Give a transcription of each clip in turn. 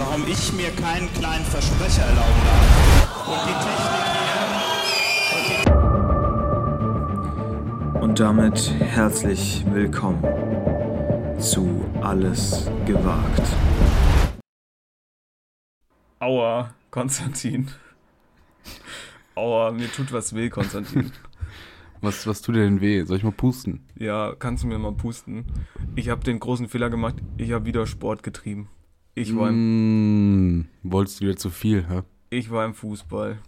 warum ich mir keinen kleinen Versprecher erlauben darf. Und die Technik hier. Und damit herzlich willkommen zu Alles gewagt. Aua, Konstantin. Aua, mir tut was weh, Konstantin. Was, was tut dir denn weh? Soll ich mal pusten? Ja, kannst du mir mal pusten? Ich habe den großen Fehler gemacht, ich habe wieder Sport getrieben. Ich war im, mm, wolltest du wieder zu viel, hä? Ich war im Fußball.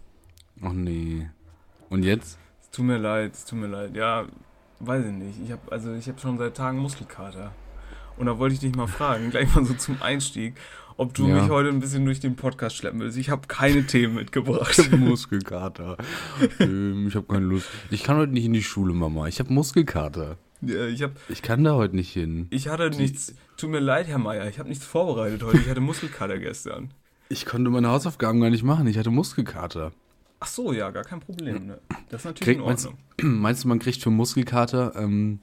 Ach nee. Und jetzt? Es tut mir leid, es tut mir leid. Ja, weiß ich nicht. Ich habe also ich habe schon seit Tagen Muskelkater. Und da wollte ich dich mal fragen, gleich mal so zum Einstieg, ob du ja. mich heute ein bisschen durch den Podcast schleppen willst. Ich habe keine Themen mitgebracht. Muskelkater. ähm, ich habe keine Lust. Ich kann heute nicht in die Schule, Mama. Ich habe Muskelkater. Ja, ich, hab, ich kann da heute nicht hin. Ich hatte nichts. Tut mir leid, Herr Meier. Ich habe nichts vorbereitet heute. Ich hatte Muskelkater gestern. Ich konnte meine Hausaufgaben gar nicht machen. Ich hatte Muskelkater. Ach so, ja, gar kein Problem. Ne? Das ist natürlich Krieg, in Ordnung. Meinst, meinst, du, man kriegt für Muskelkater ähm,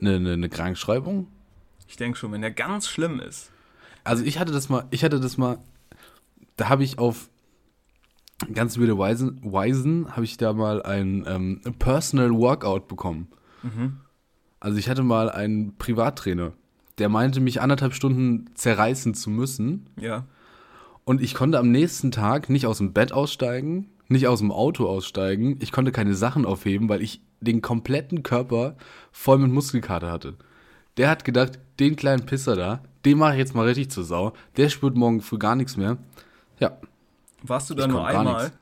eine, eine, eine Krankschreibung? Ich denke schon, wenn der ganz schlimm ist. Also ich hatte das mal, ich hatte das mal, da habe ich auf ganz wilde Weisen, Weisen habe ich da mal ein ähm, Personal Workout bekommen. Mhm. Also ich hatte mal einen Privattrainer, der meinte, mich anderthalb Stunden zerreißen zu müssen. Ja. Und ich konnte am nächsten Tag nicht aus dem Bett aussteigen, nicht aus dem Auto aussteigen. Ich konnte keine Sachen aufheben, weil ich den kompletten Körper voll mit Muskelkater hatte. Der hat gedacht, den kleinen Pisser da, den mache ich jetzt mal richtig zur Sau. Der spürt morgen früh gar nichts mehr. Ja. Warst du da nur einmal?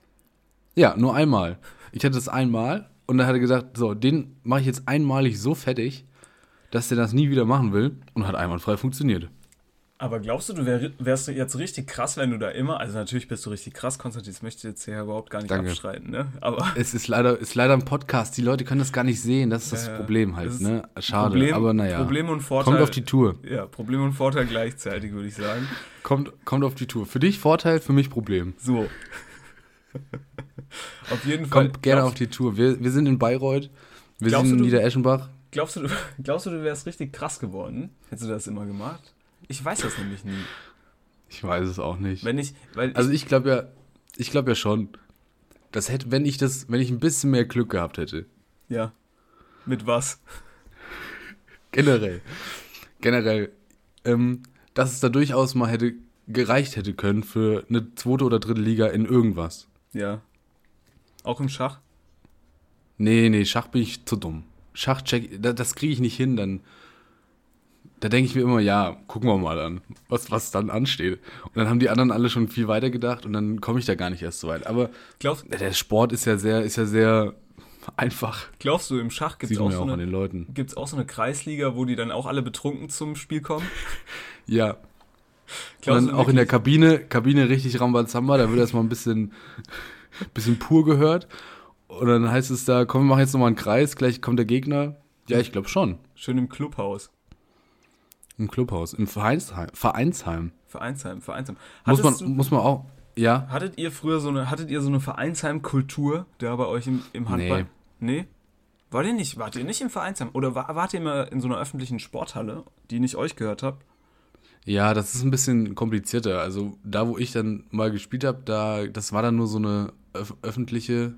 Ja, nur einmal. Ich hatte das einmal und dann hat er gesagt, so, den mache ich jetzt einmalig so fettig, dass der das nie wieder machen will und hat einwandfrei funktioniert. Aber glaubst du, du wär, wärst du jetzt richtig krass, wenn du da immer, also natürlich bist du richtig krass, Konstantin, das möchte ich jetzt hier überhaupt gar nicht Danke. abstreiten, ne? Aber es ist leider, ist leider ein Podcast, die Leute können das gar nicht sehen, das ist das äh, Problem halt, das ne? Schade, Problem, aber naja. Problem und Vorteil. Kommt auf die Tour. Ja, Problem und Vorteil gleichzeitig, würde ich sagen. Kommt, kommt auf die Tour. Für dich Vorteil, für mich Problem. So. auf jeden Fall. Kommt gerne auf die Tour. Wir, wir sind in Bayreuth, wir sind in Niedereschenbach. Glaubst du, glaubst du, du wärst richtig krass geworden? Hättest du das immer gemacht? Ich weiß das nämlich nie. Ich weiß es auch nicht. Wenn ich, weil also ich glaube ja, ich glaube ja schon, das hätte, wenn ich das, wenn ich ein bisschen mehr Glück gehabt hätte. Ja. Mit was? Generell. Generell. Ähm, dass es da durchaus mal hätte gereicht hätte können für eine zweite oder dritte Liga in irgendwas. Ja. Auch im Schach? Nee, nee, Schach bin ich zu dumm. Schach check, das kriege ich nicht hin, dann da denke ich mir immer, ja, gucken wir mal an, was, was dann ansteht. Und dann haben die anderen alle schon viel weiter gedacht und dann komme ich da gar nicht erst so weit. Aber Glaubst, der Sport ist ja sehr, ist ja sehr einfach. Glaubst du, im Schach gibt es auch, so eine, auch so eine Kreisliga, wo die dann auch alle betrunken zum Spiel kommen? ja. Und dann auch in der Kabine, Kabine richtig Rambazamba, da wird erstmal ein bisschen, bisschen pur gehört. Und dann heißt es da, komm, wir machen jetzt nochmal einen Kreis, gleich kommt der Gegner. Ja, ich glaube schon. Schön im Clubhaus. Im Clubhaus, im Vereinsheim. Vereinsheim. Vereinsheim, Vereinsheim. muss man, du, muss man auch, ja. Hattet ihr früher so eine, hattet ihr so eine Vereinsheim-Kultur da bei euch im, im Handball? Nee. nee? Wart ihr nicht, wart ihr nicht im Vereinsheim? Oder war, wart ihr immer in so einer öffentlichen Sporthalle, die nicht euch gehört habt? Ja, das ist ein bisschen komplizierter. Also da, wo ich dann mal gespielt habe, da, das war dann nur so eine öf öffentliche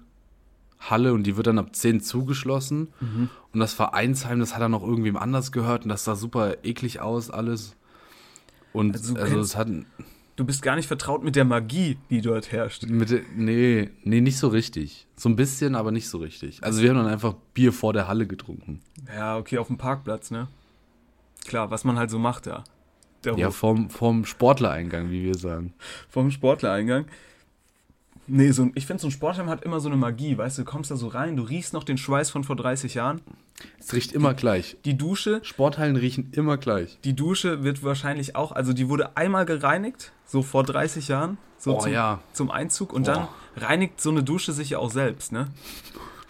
Halle und die wird dann ab 10 zugeschlossen. Mhm. Und das Vereinsheim, das hat dann noch irgendwem anders gehört und das sah super eklig aus, alles. Und also, also es hat. Du bist gar nicht vertraut mit der Magie, die dort herrscht. Mit nee, nee, nicht so richtig. So ein bisschen, aber nicht so richtig. Also wir haben dann einfach Bier vor der Halle getrunken. Ja, okay, auf dem Parkplatz, ne? Klar, was man halt so macht da. ja, vom, vom Sportlereingang, wie wir sagen. Vom Sportlereingang. Nee, so, ich finde, so ein Sportheim hat immer so eine Magie, weißt du, du kommst da so rein, du riechst noch den Schweiß von vor 30 Jahren. Es riecht immer die, gleich. Die Dusche. Sporthallen riechen immer gleich. Die Dusche wird wahrscheinlich auch, also die wurde einmal gereinigt, so vor 30 Jahren, so oh, zum, ja. zum Einzug und oh. dann reinigt so eine Dusche sich ja auch selbst, ne?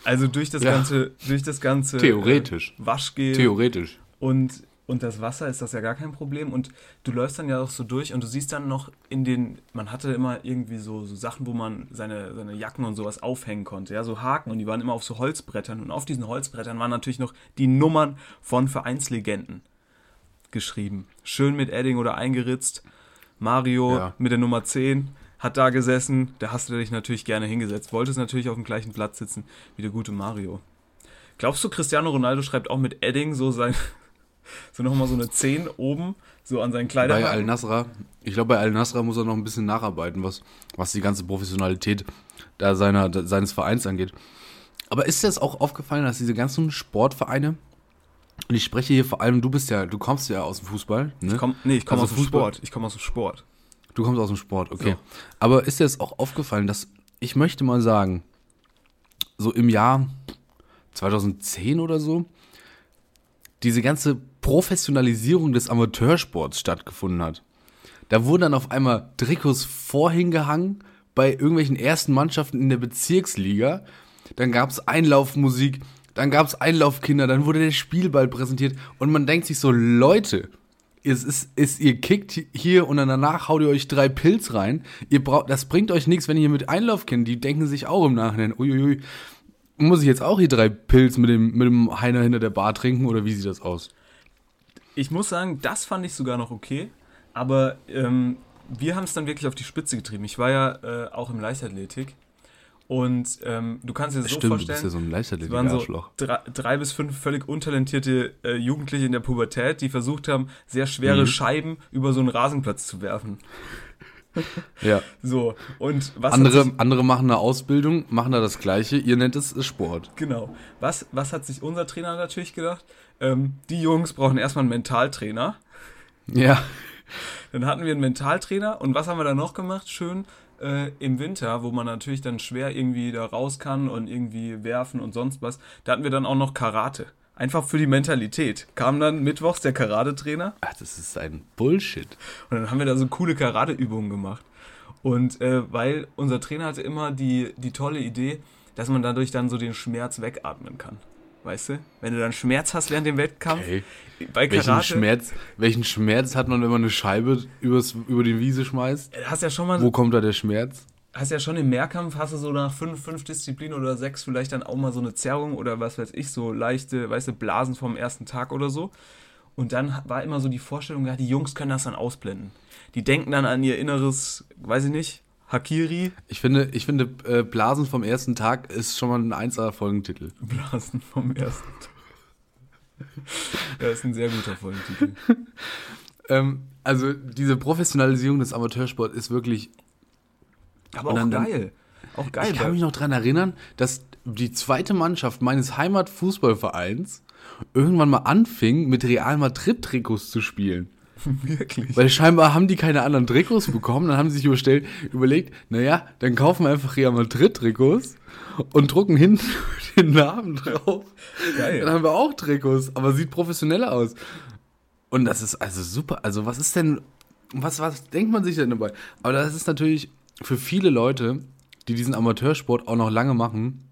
Also durch das ja. ganze, durch das ganze Theoretisch. Äh, Waschgel. Theoretisch. Und und das Wasser ist das ja gar kein Problem. Und du läufst dann ja auch so durch und du siehst dann noch in den, man hatte immer irgendwie so, so Sachen, wo man seine, seine Jacken und sowas aufhängen konnte, ja, so Haken und die waren immer auf so Holzbrettern und auf diesen Holzbrettern waren natürlich noch die Nummern von Vereinslegenden. geschrieben. Schön mit Edding oder eingeritzt. Mario ja. mit der Nummer 10 hat da gesessen. Da hast du dich natürlich gerne hingesetzt. Wolltest natürlich auf dem gleichen Platz sitzen wie der gute Mario. Glaubst du, Cristiano Ronaldo schreibt auch mit Edding so sein, so nochmal so eine 10 oben, so an seinen Kleidern? Bei Al-Nasra, ich glaube, bei Al-Nasra muss er noch ein bisschen nacharbeiten, was, was die ganze Professionalität da seiner, seines Vereins angeht. Aber ist dir das auch aufgefallen, dass diese ganzen Sportvereine, und ich spreche hier vor allem, du bist ja, du kommst ja aus dem Fußball. Ne? Ich komm, nee, ich komme also aus dem Sport. Ich komme aus dem Sport. Du kommst aus dem Sport, okay. So. Aber ist dir das auch aufgefallen, dass ich möchte mal sagen, so im Jahr 2010 oder so, diese ganze Professionalisierung des Amateursports stattgefunden hat. Da wurden dann auf einmal Trikots vorhingehangen bei irgendwelchen ersten Mannschaften in der Bezirksliga. Dann gab es Einlaufmusik, dann gab es Einlaufkinder, dann wurde der Spielball präsentiert und man denkt sich so, Leute, es ist, ist, ihr kickt hier und dann danach haut ihr euch drei Pilz rein. Ihr braucht, das bringt euch nichts, wenn ihr mit Einlaufkindern, die denken sich auch im Nachhinein, uiuiui, muss ich jetzt auch hier drei Pilz mit dem, mit dem Heiner hinter der Bar trinken oder wie sieht das aus? Ich muss sagen, das fand ich sogar noch okay, aber ähm, wir haben es dann wirklich auf die Spitze getrieben. Ich war ja äh, auch im Leichtathletik und ähm, du kannst dir das Stimmt, so vorstellen, du bist ja so ein Leichtathletik waren so drei, drei, bis fünf völlig untalentierte äh, Jugendliche in der Pubertät, die versucht haben, sehr schwere mhm. Scheiben über so einen Rasenplatz zu werfen. ja. So, und was andere, sich, andere machen eine Ausbildung, machen da das Gleiche, ihr nennt es Sport. Genau. Was, was hat sich unser Trainer natürlich gedacht? Ähm, die Jungs brauchen erstmal einen Mentaltrainer. Ja. Dann hatten wir einen Mentaltrainer und was haben wir dann noch gemacht? Schön äh, im Winter, wo man natürlich dann schwer irgendwie da raus kann und irgendwie werfen und sonst was. Da hatten wir dann auch noch Karate. Einfach für die Mentalität. Kam dann mittwochs der Karate-Trainer. Ach, das ist ein Bullshit. Und dann haben wir da so coole Karate-Übungen gemacht. Und äh, weil unser Trainer hatte immer die, die tolle Idee, dass man dadurch dann so den Schmerz wegatmen kann. Weißt du? Wenn du dann Schmerz hast während dem Wettkampf. Okay. Bei Karate, welchen, Schmerz, welchen Schmerz hat man, wenn man eine Scheibe übers, über die Wiese schmeißt? Hast ja schon mal, Wo kommt da der Schmerz? hast ja schon im Mehrkampf, hast du so nach fünf, fünf Disziplinen oder sechs vielleicht dann auch mal so eine Zerrung oder was weiß ich, so leichte, weißt du, Blasen vom ersten Tag oder so. Und dann war immer so die Vorstellung, ja, die Jungs können das dann ausblenden. Die denken dann an ihr inneres, weiß ich nicht, Hakiri. Ich finde, ich finde äh, Blasen vom ersten Tag ist schon mal ein 1 Folgentitel. Blasen vom ersten Tag. ja, ist ein sehr guter Folgentitel. ähm, also diese Professionalisierung des Amateursports ist wirklich aber auch dann, geil. Auch geil. Ich kann mich noch daran erinnern, dass die zweite Mannschaft meines Heimatfußballvereins irgendwann mal anfing, mit Real Madrid-Trikots zu spielen. Wirklich? Weil scheinbar haben die keine anderen Trikots bekommen. Dann haben sie sich überstellt, überlegt, naja, dann kaufen wir einfach Real Madrid-Trikots und drucken hinten den Namen drauf. Geil. Dann haben wir auch Trikots, aber sieht professioneller aus. Und das ist also super. Also, was ist denn, was, was denkt man sich denn dabei? Aber das ist natürlich für viele Leute, die diesen Amateursport auch noch lange machen,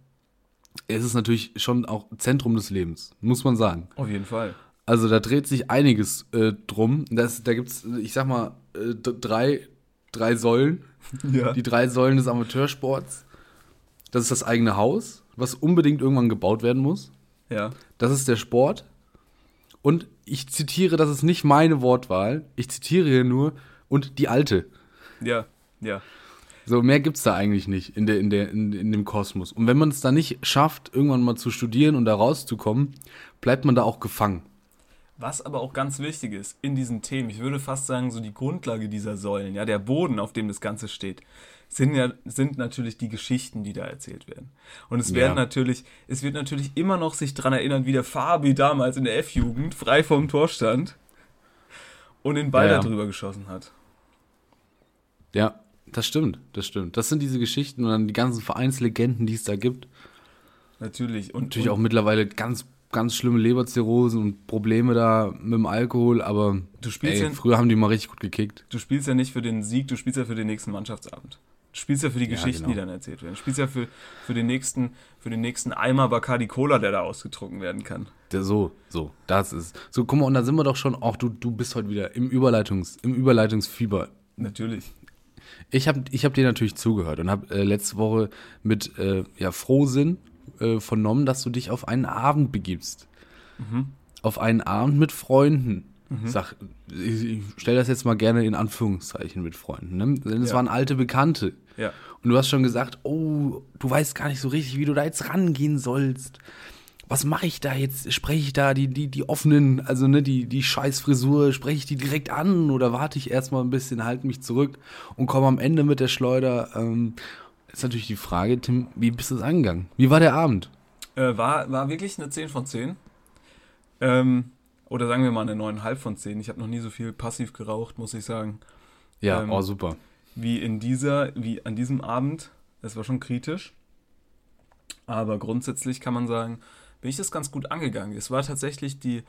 ist es natürlich schon auch Zentrum des Lebens, muss man sagen. Auf jeden Fall. Also da dreht sich einiges äh, drum. Das, da gibt es, ich sag mal, äh, drei, drei Säulen. Ja. Die drei Säulen des Amateursports. Das ist das eigene Haus, was unbedingt irgendwann gebaut werden muss. Ja. Das ist der Sport. Und ich zitiere, das ist nicht meine Wortwahl. Ich zitiere hier nur und die alte. Ja, ja. So, mehr gibt es da eigentlich nicht in, der, in, der, in, in dem Kosmos. Und wenn man es da nicht schafft, irgendwann mal zu studieren und da rauszukommen, bleibt man da auch gefangen. Was aber auch ganz wichtig ist in diesen Themen, ich würde fast sagen, so die Grundlage dieser Säulen, ja, der Boden, auf dem das Ganze steht, sind ja, sind natürlich die Geschichten, die da erzählt werden. Und es werden ja. natürlich, es wird natürlich immer noch sich daran erinnern, wie der Fabi damals in der F-Jugend frei vorm Tor stand und den Ball ja, ja. darüber geschossen hat. Ja, das stimmt, das stimmt. Das sind diese Geschichten und dann die ganzen Vereinslegenden, die es da gibt. Natürlich. Und natürlich und auch mittlerweile ganz, ganz schlimme Leberzirrhosen und Probleme da mit dem Alkohol, aber du spielst ey, ja, früher haben die mal richtig gut gekickt. Du spielst ja nicht für den Sieg, du spielst ja für den nächsten Mannschaftsabend. Du spielst ja für die ja, Geschichten, genau. die dann erzählt werden. Du spielst ja für, für, den nächsten, für den nächsten Eimer Bacardi Cola, der da ausgetrunken werden kann. Der, so, so, das ist. So, guck mal, und da sind wir doch schon, auch du, du bist heute wieder im, Überleitungs, im Überleitungsfieber. Natürlich. Ich habe ich hab dir natürlich zugehört und habe äh, letzte Woche mit äh, ja, Frohsinn äh, vernommen, dass du dich auf einen Abend begibst. Mhm. Auf einen Abend mit Freunden. Mhm. Sag, ich stelle das jetzt mal gerne in Anführungszeichen mit Freunden, ne? Denn es Ja. waren alte Bekannte. Ja. Und du hast schon gesagt, oh, du weißt gar nicht so richtig, wie du da jetzt rangehen sollst. Was mache ich da jetzt? Spreche ich da die, die, die offenen, also ne, die, die Scheißfrisur, spreche ich die direkt an oder warte ich erstmal ein bisschen, halte mich zurück und komme am Ende mit der Schleuder? Ähm, ist natürlich die Frage, Tim, wie bist du es angegangen? Wie war der Abend? Äh, war, war wirklich eine 10 von 10. Ähm, oder sagen wir mal eine 9,5 von 10. Ich habe noch nie so viel passiv geraucht, muss ich sagen. Ja, Ähm, oh super. Wie in dieser, wie an diesem Abend. Es war schon kritisch. Aber grundsätzlich kann man sagen, bin ich das ganz gut angegangen. Es war tatsächlich die,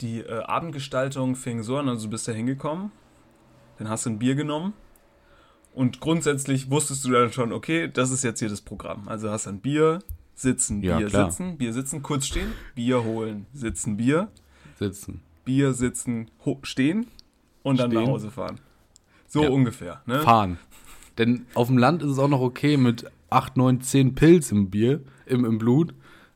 die äh, Abendgestaltung fing so an, also du bist da hingekommen, dann hast du ein Bier genommen und grundsätzlich wusstest du dann schon, okay, das ist jetzt hier das Programm. Also hast ein Bier, sitzen, Ja, Bier, klar. sitzen, Bier, sitzen, kurz stehen, Bier holen, sitzen, Bier, Sitzen. Bier, sitzen, stehen und dann Stehen. nach Hause fahren. So Ja. ungefähr. Ne? Fahren. Denn auf dem Land ist es auch noch okay, mit 8, 9, 10 Pilz im Bier, im, im Blut,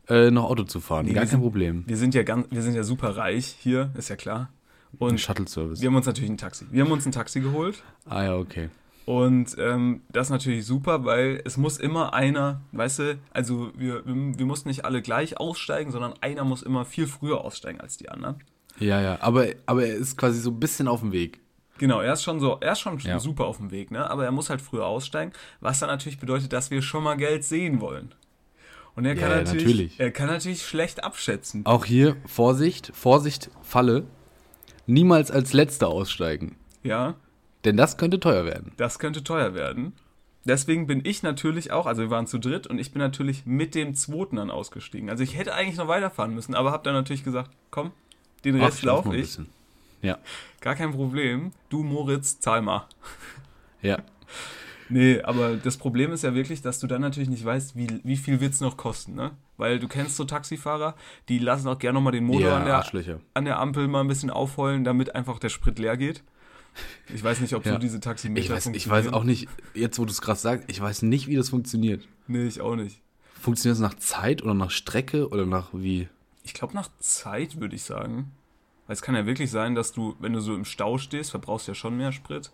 äh, noch Auto zu fahren. Nee, Gar kein sind- Problem. Wir sind ja ganz, wir sind ja super reich hier, ist ja klar. Ein Und Shuttle-Service. wir haben uns natürlich ein Taxi. Wir haben uns ein Taxi geholt. Ah ja, okay. Und ähm, das ist natürlich super, weil es muss immer einer, weißt du, also wir, wir, mussten nicht alle gleich aussteigen, sondern einer muss immer viel früher aussteigen als die anderen. Ja, ja. Aber, aber er ist quasi so ein bisschen auf dem Weg. Genau, er ist schon so, er ist schon Ja. super auf dem Weg, ne? Aber er muss halt früher aussteigen, was dann natürlich bedeutet, dass wir schon mal Geld sehen wollen. Und er kann ja, natürlich, natürlich. er kann natürlich schlecht abschätzen. Auch hier, Vorsicht, Vorsicht, Falle. Niemals als Letzter aussteigen. Ja, Denn das könnte teuer werden. das könnte teuer werden. Deswegen bin ich natürlich auch, also wir waren zu dritt und ich bin natürlich mit dem zweiten dann ausgestiegen. Also ich hätte eigentlich noch weiterfahren müssen, aber habe dann natürlich gesagt, komm, den Rest lauf laufe mal ein ich. Ja, Gar kein Problem. Du, Moritz, zahl mal. ja. Nee, aber das Problem ist ja wirklich, dass du dann natürlich nicht weißt, wie, wie viel wird es noch kosten, ne? Weil du kennst so Taxifahrer, die lassen auch gerne nochmal den Motor Ja, an, der, an der Ampel mal ein bisschen aufheulen, damit einfach der Sprit leer geht. Ich weiß nicht, ob so Ja. diese Taximeter Ich weiß, ich weiß auch nicht, jetzt wo du es gerade sagst, ich weiß nicht, wie das funktioniert. Nee, ich auch nicht. Funktioniert das nach Zeit oder nach Strecke oder nach wie? Ich glaube nach Zeit, würde ich sagen. Weil es kann ja wirklich sein, dass du, wenn du so im Stau stehst, verbrauchst du ja schon mehr Sprit.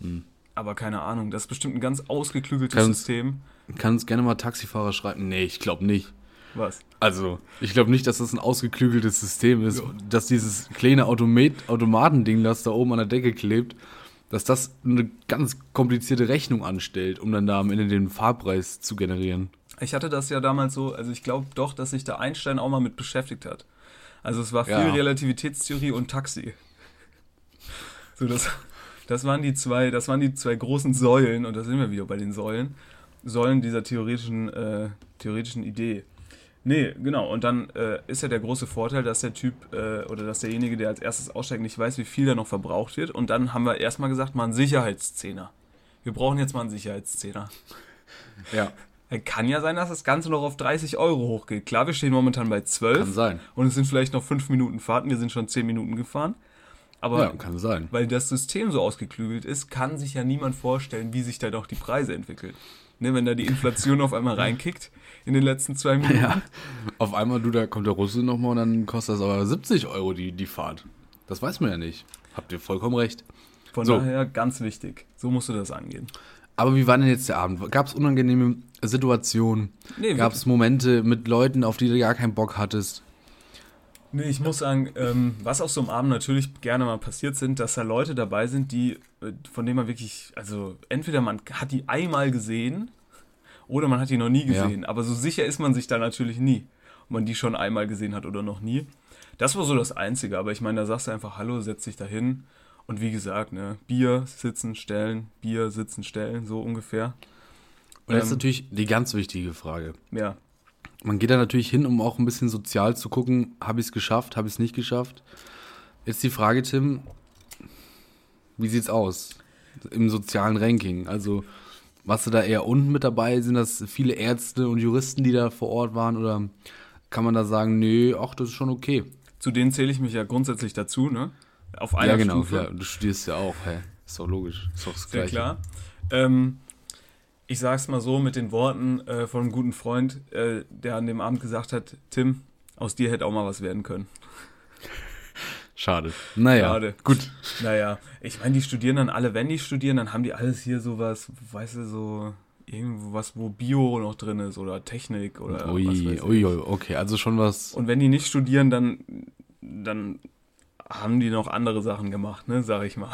Hm. Aber keine Ahnung, das ist bestimmt ein ganz ausgeklügeltes Kann uns- System. Kann uns gerne mal Taxifahrer schreiben? Nee, ich glaube nicht. Was? Also, ich glaube nicht, dass das ein ausgeklügeltes System ist, dass dieses kleine Automat Automatending, das da oben an der Decke klebt, dass das eine ganz komplizierte Rechnung anstellt, um dann da am Ende den Fahrpreis zu generieren. Ich hatte das ja damals so, also ich glaube doch, dass sich da Einstein auch mal mit beschäftigt hat. Also es war viel Ja. Relativitätstheorie und Taxi. So, das, das waren die zwei, das waren die zwei großen Säulen, und da sind wir wieder bei den Säulen, Säulen dieser theoretischen, äh, theoretischen Idee. Nee, genau, und dann äh, ist ja der große Vorteil, dass der Typ äh, oder dass derjenige, der als erstes aussteigt, nicht weiß, wie viel da noch verbraucht wird. Und dann haben wir erstmal gesagt, mal einen Sicherheitszehner. Wir brauchen jetzt mal einen Sicherheitszehner. Ja. Äh, Kann ja sein, dass das Ganze noch auf 30 Euro hochgeht. Klar, wir stehen momentan bei 12. Kann sein. Und es sind vielleicht noch 5 Minuten Fahrten. Wir sind schon 10 Minuten gefahren. Aber Ja, kann sein. weil das System so ausgeklügelt ist, kann sich ja niemand vorstellen, wie sich da doch die Preise entwickeln. Ne, wenn da die Inflation auf einmal reinkickt in den letzten zwei Minuten. Ja. Auf einmal, du, da kommt der Russe nochmal und dann kostet das aber 70 Euro die, die Fahrt. Das weiß man ja nicht. Habt ihr vollkommen recht. Von So. daher ganz wichtig. So musst du das angehen. Aber wie war denn jetzt der Abend? Gab es unangenehme Situationen? Nee, Gab es Momente mit Leuten, auf die du gar keinen Bock hattest? Nee, ich muss sagen, ähm, was auf so einem Abend natürlich gerne mal passiert sind, dass da Leute dabei sind, die, äh, von denen man wirklich, also entweder man hat die einmal gesehen oder man hat die noch nie Ja. gesehen. Aber so sicher ist man sich da natürlich nie, ob man die schon einmal gesehen hat oder noch nie. Das war so das Einzige, aber ich meine, da sagst du einfach Hallo, setz dich da hin. Und wie gesagt, ne, Bier, sitzen, stellen, Bier, sitzen, stellen, so ungefähr. Und das ist Ähm. natürlich die ganz wichtige Frage. Ja, Man geht da natürlich hin, um auch ein bisschen sozial zu gucken, habe ich es geschafft, habe ich es nicht geschafft. Jetzt die Frage, Tim, wie sieht's aus im sozialen Ranking? Also warst du da eher unten mit dabei? Sind das viele Ärzte und Juristen, die da vor Ort waren? Oder kann man da sagen, nö, ach, das ist schon okay? zu denen zähle ich mich ja grundsätzlich dazu, ne? Auf einer ja, genau, Stufe. ja, du studierst ja auch, hä? Ist doch logisch, ist doch das Sehr Gleiche. klar. Ähm, ich sag's mal so mit den Worten äh, von einem guten Freund, äh, der an dem Abend gesagt hat, Tim, aus dir hätte auch mal was werden können. Schade. Naja, Schade. gut. Naja, ich meine, die studieren dann alle, wenn die studieren, dann haben die alles hier sowas, weißt du, so irgendwas, wo Bio noch drin ist oder Technik oder Ui, was weiß ich. ui, ui, okay, also schon was. Und wenn die nicht studieren, dann, dann haben die noch andere Sachen gemacht, ne, sag ich mal.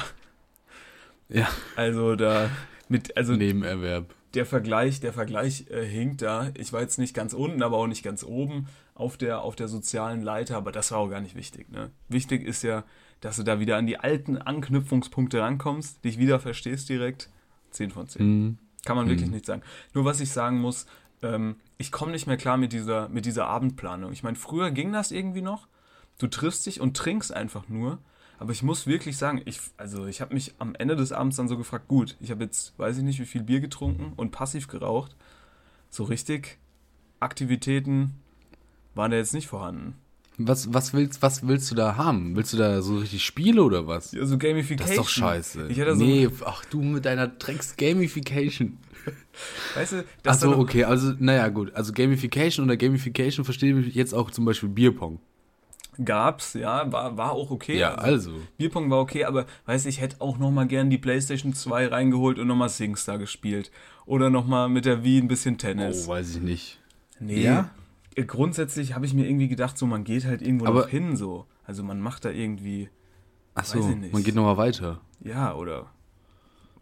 Ja, Also da mit, also Nebenerwerb. der Vergleich, der Vergleich äh, hinkt da. Ich war jetzt nicht ganz unten, aber auch nicht ganz oben auf der, auf der sozialen Leiter, aber das war auch gar nicht wichtig. Ne? Wichtig ist ja, dass du da wieder an die alten Anknüpfungspunkte rankommst, dich wieder verstehst direkt. 10 von 10. Hm. Kann man wirklich nicht sagen. Nur was ich sagen muss, ähm, ich komme nicht mehr klar mit dieser, mit dieser Abendplanung. Ich meine, früher ging das irgendwie noch. Du triffst dich und trinkst einfach nur. Aber ich muss wirklich sagen, ich, also ich habe mich am Ende des Abends dann so gefragt, gut, ich habe jetzt, weiß ich nicht, wie viel Bier getrunken und passiv geraucht. So richtig Aktivitäten waren da jetzt nicht vorhanden. Was, was, willst, was willst du da haben? Willst du da so richtig Spiele oder was? Also Gamification. Das ist doch scheiße. So, nee, ach du mit deiner Drecks-Gamification. weißt du, das Achso, okay, also, naja, gut. Also Gamification unter Gamification verstehe ich jetzt auch zum Beispiel Bierpong. gab's, ja, war, war auch okay. Ja, also. Bierpong war okay, aber weiß ich, hätte auch noch mal gern die PlayStation 2 reingeholt und noch mal SingStar gespielt. Oder noch mal mit der Wii ein bisschen Tennis. Oh, weiß ich nicht. nee. Ja? Grundsätzlich habe ich mir irgendwie gedacht, so man geht halt irgendwo Aber- noch hin, so. Also man macht da irgendwie, ich nicht. man geht nochmal weiter. ja, oder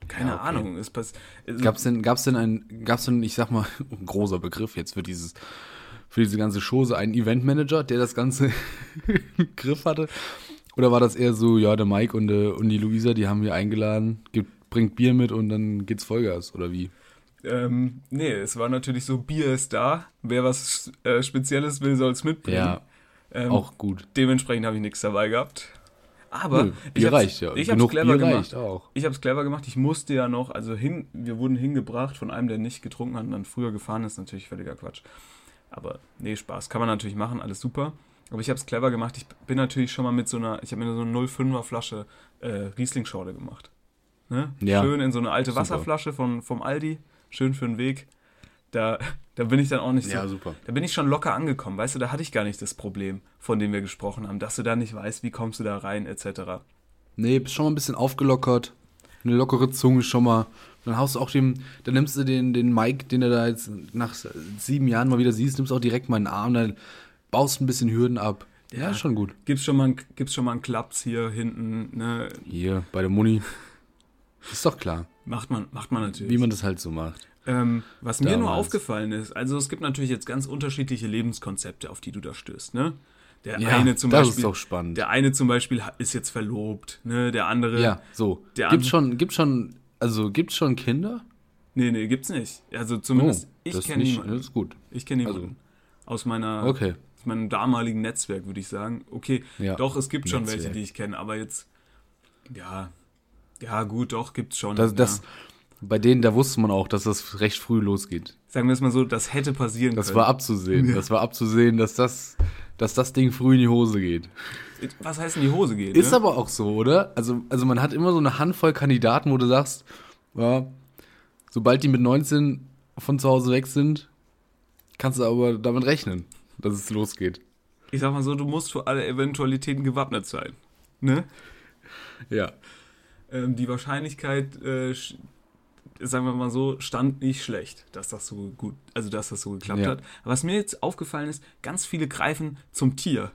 keine Ja, okay. Ahnung. Es pass also, Gab's denn, gab's denn ein, gab's denn, ich sag mal, ein großer Begriff jetzt für dieses, für diese ganze Chose, einen Eventmanager, der das Ganze im Griff hatte? Oder war das eher so, ja, der Mike und, äh, und die Luisa, die haben wir eingeladen, gibt, bringt Bier mit und dann geht's Vollgas, oder wie? Ähm, nee, es war natürlich so, Bier ist da. Wer was äh, Spezielles will, soll es mitbringen. Ja, ähm, auch gut. Dementsprechend habe ich nichts dabei gehabt. Aber Nö, ich hab's- reicht ja. Habe clever Bier gemacht. Ich habe es clever gemacht. Ich musste ja noch, also hin, wir wurden hingebracht von einem, der nicht getrunken hat und dann früher gefahren ist. Natürlich völliger Quatsch. Aber nee, Spaß. Kann man natürlich machen, alles super. Aber ich habe es clever gemacht. Ich bin natürlich schon mal mit so einer, ich habe mir so eine 05er Flasche äh, Riesling-Schorle gemacht. Ne? Ja, Schön in so eine alte super. Wasserflasche von, vom Aldi. Schön für den Weg. Da, da bin ich dann auch nicht so. super. Da bin ich schon locker angekommen, weißt du, da hatte ich gar nicht das Problem, von dem wir gesprochen haben, dass du da nicht weißt, wie kommst du da rein, etc. Nee, bist schon mal ein bisschen aufgelockert. Eine lockere Zunge schon mal. Dann haust du auch dem, dann nimmst du den, den Mike, den du da jetzt nach sieben Jahren mal wieder siehst, nimmst auch direkt mal einen Arm, dann baust ein bisschen Hürden ab. Ja, Ja. schon gut. Gibt's schon mal, einen- gibt's schon mal einen Klaps hier hinten, ne? Hier, bei der Muni. Ist doch klar, Macht man, macht man natürlich. wie man das halt so macht. ähm, was mir nur damals. aufgefallen ist, also es gibt natürlich jetzt ganz unterschiedliche Lebenskonzepte, auf die du da stößt, ne? Der Ja, eine zum das Beispiel, ist doch spannend. der eine zum Beispiel ist jetzt verlobt, ne? Der andere, Ja, so. der Gibt's schon, gibt's schon, also gibt's schon Kinder? nee, nee, gibt's nicht. Also zumindest, ich Oh, das kenne niemanden. Das ist gut. Ich kenne Also- niemanden. aus meiner, Okay. aus meinem damaligen Netzwerk, würde ich sagen. Okay, Ja. doch, es gibt schon Netzwerk. welche, die ich kenne, aber jetzt, ja, ja, gut, doch, gibt's schon. Das, das, ja. bei denen, da wusste man auch, dass das recht früh losgeht. Sagen wir es mal so, das hätte passieren Das können. war abzusehen. Das war abzusehen, dass das, dass das Ding früh in die Hose geht. Was heißt in die Hose gehen? Ist ne? aber auch so, oder? Also, also man hat immer so eine Handvoll Kandidaten, wo du sagst, ja, sobald die mit 19 von zu Hause weg sind, kannst du aber damit rechnen, dass es losgeht. Ich sag mal so, du musst für alle Eventualitäten gewappnet sein. Ne? Ja. Ähm, die Wahrscheinlichkeit, äh, sagen wir mal so, stand nicht schlecht, dass das so gut, also dass das so geklappt Ja. hat. Aber was mir jetzt aufgefallen ist, ganz viele greifen zum Tier.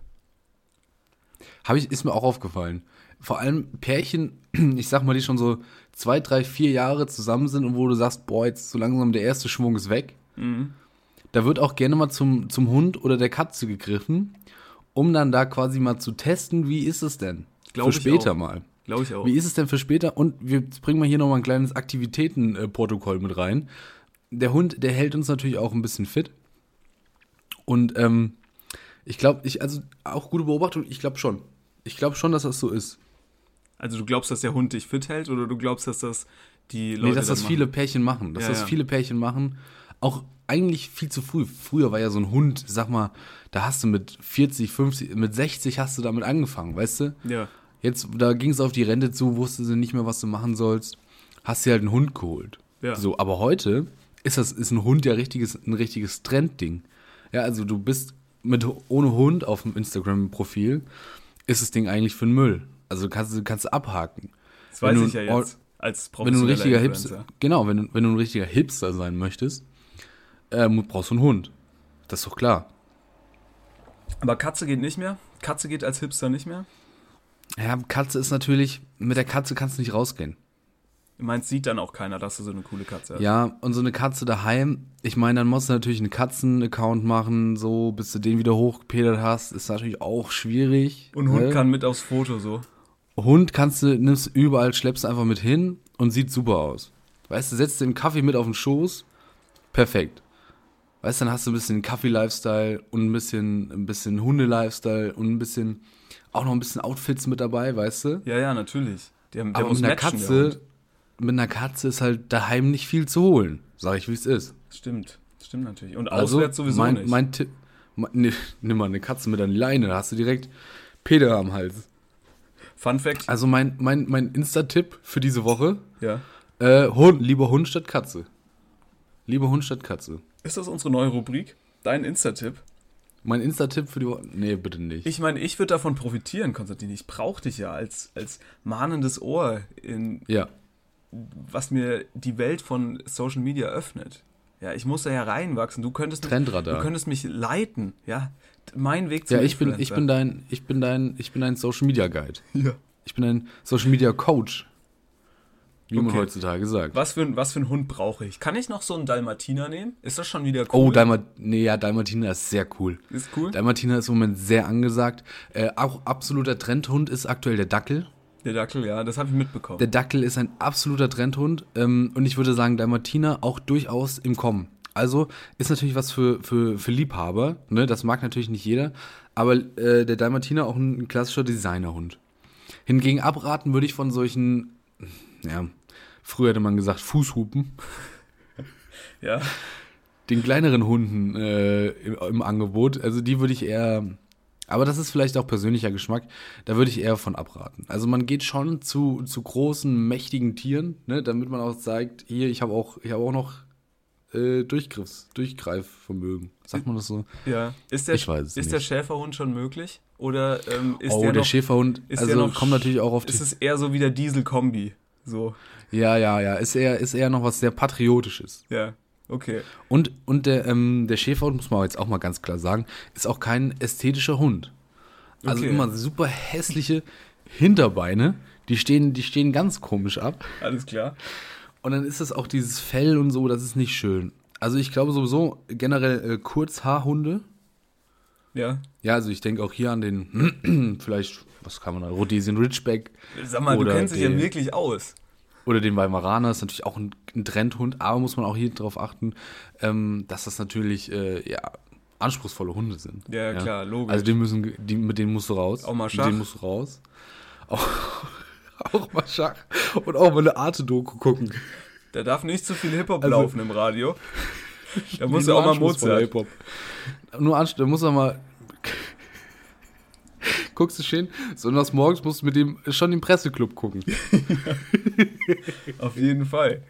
Habe ich, ist mir auch aufgefallen. Vor allem Pärchen, ich sag mal, die schon so zwei, drei, vier Jahre zusammen sind und wo du sagst, boah, jetzt so langsam der erste Schwung ist weg. Mhm. Da wird auch gerne mal zum, zum Hund oder der Katze gegriffen, um dann da quasi mal zu testen, wie ist es denn? Glaub für später mal. Glaube ich auch. Wie ist es denn für später? Und wir bringen mal hier nochmal ein kleines Aktivitätenprotokoll mit rein. Der Hund, der hält uns natürlich auch ein bisschen fit. Und ähm, ich glaube, ich, also auch gute Beobachtung, ich glaube schon. Ich glaube schon, dass das so ist. Also du glaubst, dass der Hund dich fit hält oder du glaubst, dass das die Leute nee, dass das machen? viele Pärchen machen. Dass Ja, das ja. viele Pärchen machen. Auch eigentlich viel zu früh. Früher war ja so ein Hund, sag mal, da hast du mit 40, 50, mit 60 hast du damit angefangen, weißt du? Ja. Jetzt, da ging es auf die Rente zu, wusste sie nicht mehr, was du machen sollst. Hast dir halt einen Hund geholt. Ja. So, aber heute ist das ist ein Hund ja richtiges, ein richtiges Trendding. Ja, also du bist mit ohne Hund auf dem Instagram-Profil ist das Ding eigentlich für den Müll. Also kannst du kannst abhaken. Das Wenn weiß du ich ja jetzt. Als Wenn du ein richtiger Influencer. Hipster, genau, wenn du, wenn du ein richtiger Hipster sein möchtest, äh, brauchst du einen Hund. Das ist doch klar. Aber Katze geht nicht mehr? Katze geht als Hipster nicht mehr? Ja, Katze ist natürlich, mit der Katze kannst du nicht rausgehen. Du meinst, sieht dann auch keiner, dass du so eine coole Katze hast? Ja, und so eine Katze daheim, ich meine, dann musst du natürlich einen Katzen-Account machen, so, bis du den wieder hochgepedert hast, ist natürlich auch schwierig. Und Hund ne? kann mit aufs Foto so. Hund kannst du, nimmst überall, schleppst einfach mit hin und sieht super aus. Weißt du, setzt den Kaffee mit auf den Schoß, perfekt. Weißt du, dann hast du ein bisschen Kaffee-Lifestyle und ein bisschen, ein bisschen Hunde-Lifestyle und ein bisschen, auch noch ein bisschen Outfits mit dabei, weißt du? Ja, ja, natürlich. Der, der Aber muss mit einer Katze, Hund. mit einer Katze ist halt daheim nicht viel zu holen. Sag ich, wie es ist. Stimmt, stimmt natürlich. Und Also, auswärts sowieso mein, nicht. Mein Tipp, ne, nimm mal eine Katze mit einer Leine, da hast du direkt Peter am Hals. Fun Fact, Also mein, mein, mein Insta-Tipp für diese Woche, ja. Äh, Hund, lieber Hund statt Katze. Lieber Hund statt Katze. Ist das unsere neue Rubrik? Dein Insta-Tipp? Mein Insta-Tipp für die Woche. Nee, bitte nicht. Ich meine, ich würde davon profitieren, Konstantin. Ich brauche dich ja als, als mahnendes Ohr, in, ja. was mir die Welt von Social Media öffnet. Ja, ich muss da ja reinwachsen. Du könntest, mich, Trendradar. du könntest mich leiten. Ja, mein Weg zum Ja, ich bin, ich Influencer. bin dein, ich bin dein, ich bin dein Social Media Guide. Ja. Ich bin ein Social Media Coach. Wie man Okay. heutzutage sagt. Was für, was für einen Hund brauche ich? Kann ich noch so einen Dalmatiner nehmen? Ist das schon wieder cool? Oh, Dalmat nee, ja, Dalmatiner ist sehr cool. Ist cool? Dalmatiner ist im Moment sehr angesagt. Äh, auch absoluter Trendhund ist aktuell der Dackel. Der Dackel, ja, das habe ich mitbekommen. Der Dackel ist ein absoluter Trendhund. Ähm, und ich würde sagen, Dalmatiner auch durchaus im Kommen. Also ist natürlich was für, für, für Liebhaber. Ne? Das mag natürlich nicht jeder. Aber äh, der Dalmatiner auch ein, klassischer Designerhund. Hingegen abraten würde ich von solchen, ja, früher hätte man gesagt Fußhupen, ja. den kleineren Hunden äh, im, im Angebot. Also die würde ich eher, aber das ist vielleicht auch persönlicher Geschmack, da würde ich eher von abraten. Also man geht schon zu, zu großen, mächtigen Tieren, ne, damit man auch zeigt, hier, ich habe auch, ich habe auch noch äh, Durchgriffs, Durchgreifvermögen. Sagt man das so? Ja. Ist der, Ich weiß es ist der nicht. Schäferhund schon möglich? Oder ähm, ist oh, der, der, noch, Schäferhund, ist also der noch kommt natürlich auch auf die. Ist es eher so wie der Diesel-Kombi? So. Ja, ja, ja, ist eher, ist eher noch was sehr Patriotisches. Ja. Okay. Und, und der, ähm, der Schäferhund, muss man jetzt auch mal ganz klar sagen, ist auch kein ästhetischer Hund. Also Okay. immer super hässliche Hinterbeine, die stehen, die stehen ganz komisch ab. Alles klar. Und dann ist es auch dieses Fell und so, das ist nicht schön. Also ich glaube sowieso generell äh, Kurzhaarhunde. Ja. Ja, also ich denke auch hier an den, vielleicht, was kann man da, Rhodesian Ridgeback Sag mal, du kennst dich ja wirklich aus. oder den Weimaraner, ist natürlich auch ein, ein Trendhund, aber muss man auch hier drauf achten, ähm, dass das natürlich, äh, ja, anspruchsvolle Hunde sind. Ja, klar, logisch. Also die müssen, die, mit denen musst du raus. Auch mal Mit Schach. denen musst du raus. Auch, auch mal Schach. Und auch mal eine Arte-Doku gucken. Da darf nicht zu viel Hip-Hop Also- laufen im Radio. Da muss ja auch mal Mozart. Hip-Hop. Nur da muss er mal. Guckst du schön, sonntags morgens musst du mit dem schon den Presseclub gucken. Auf jeden Fall.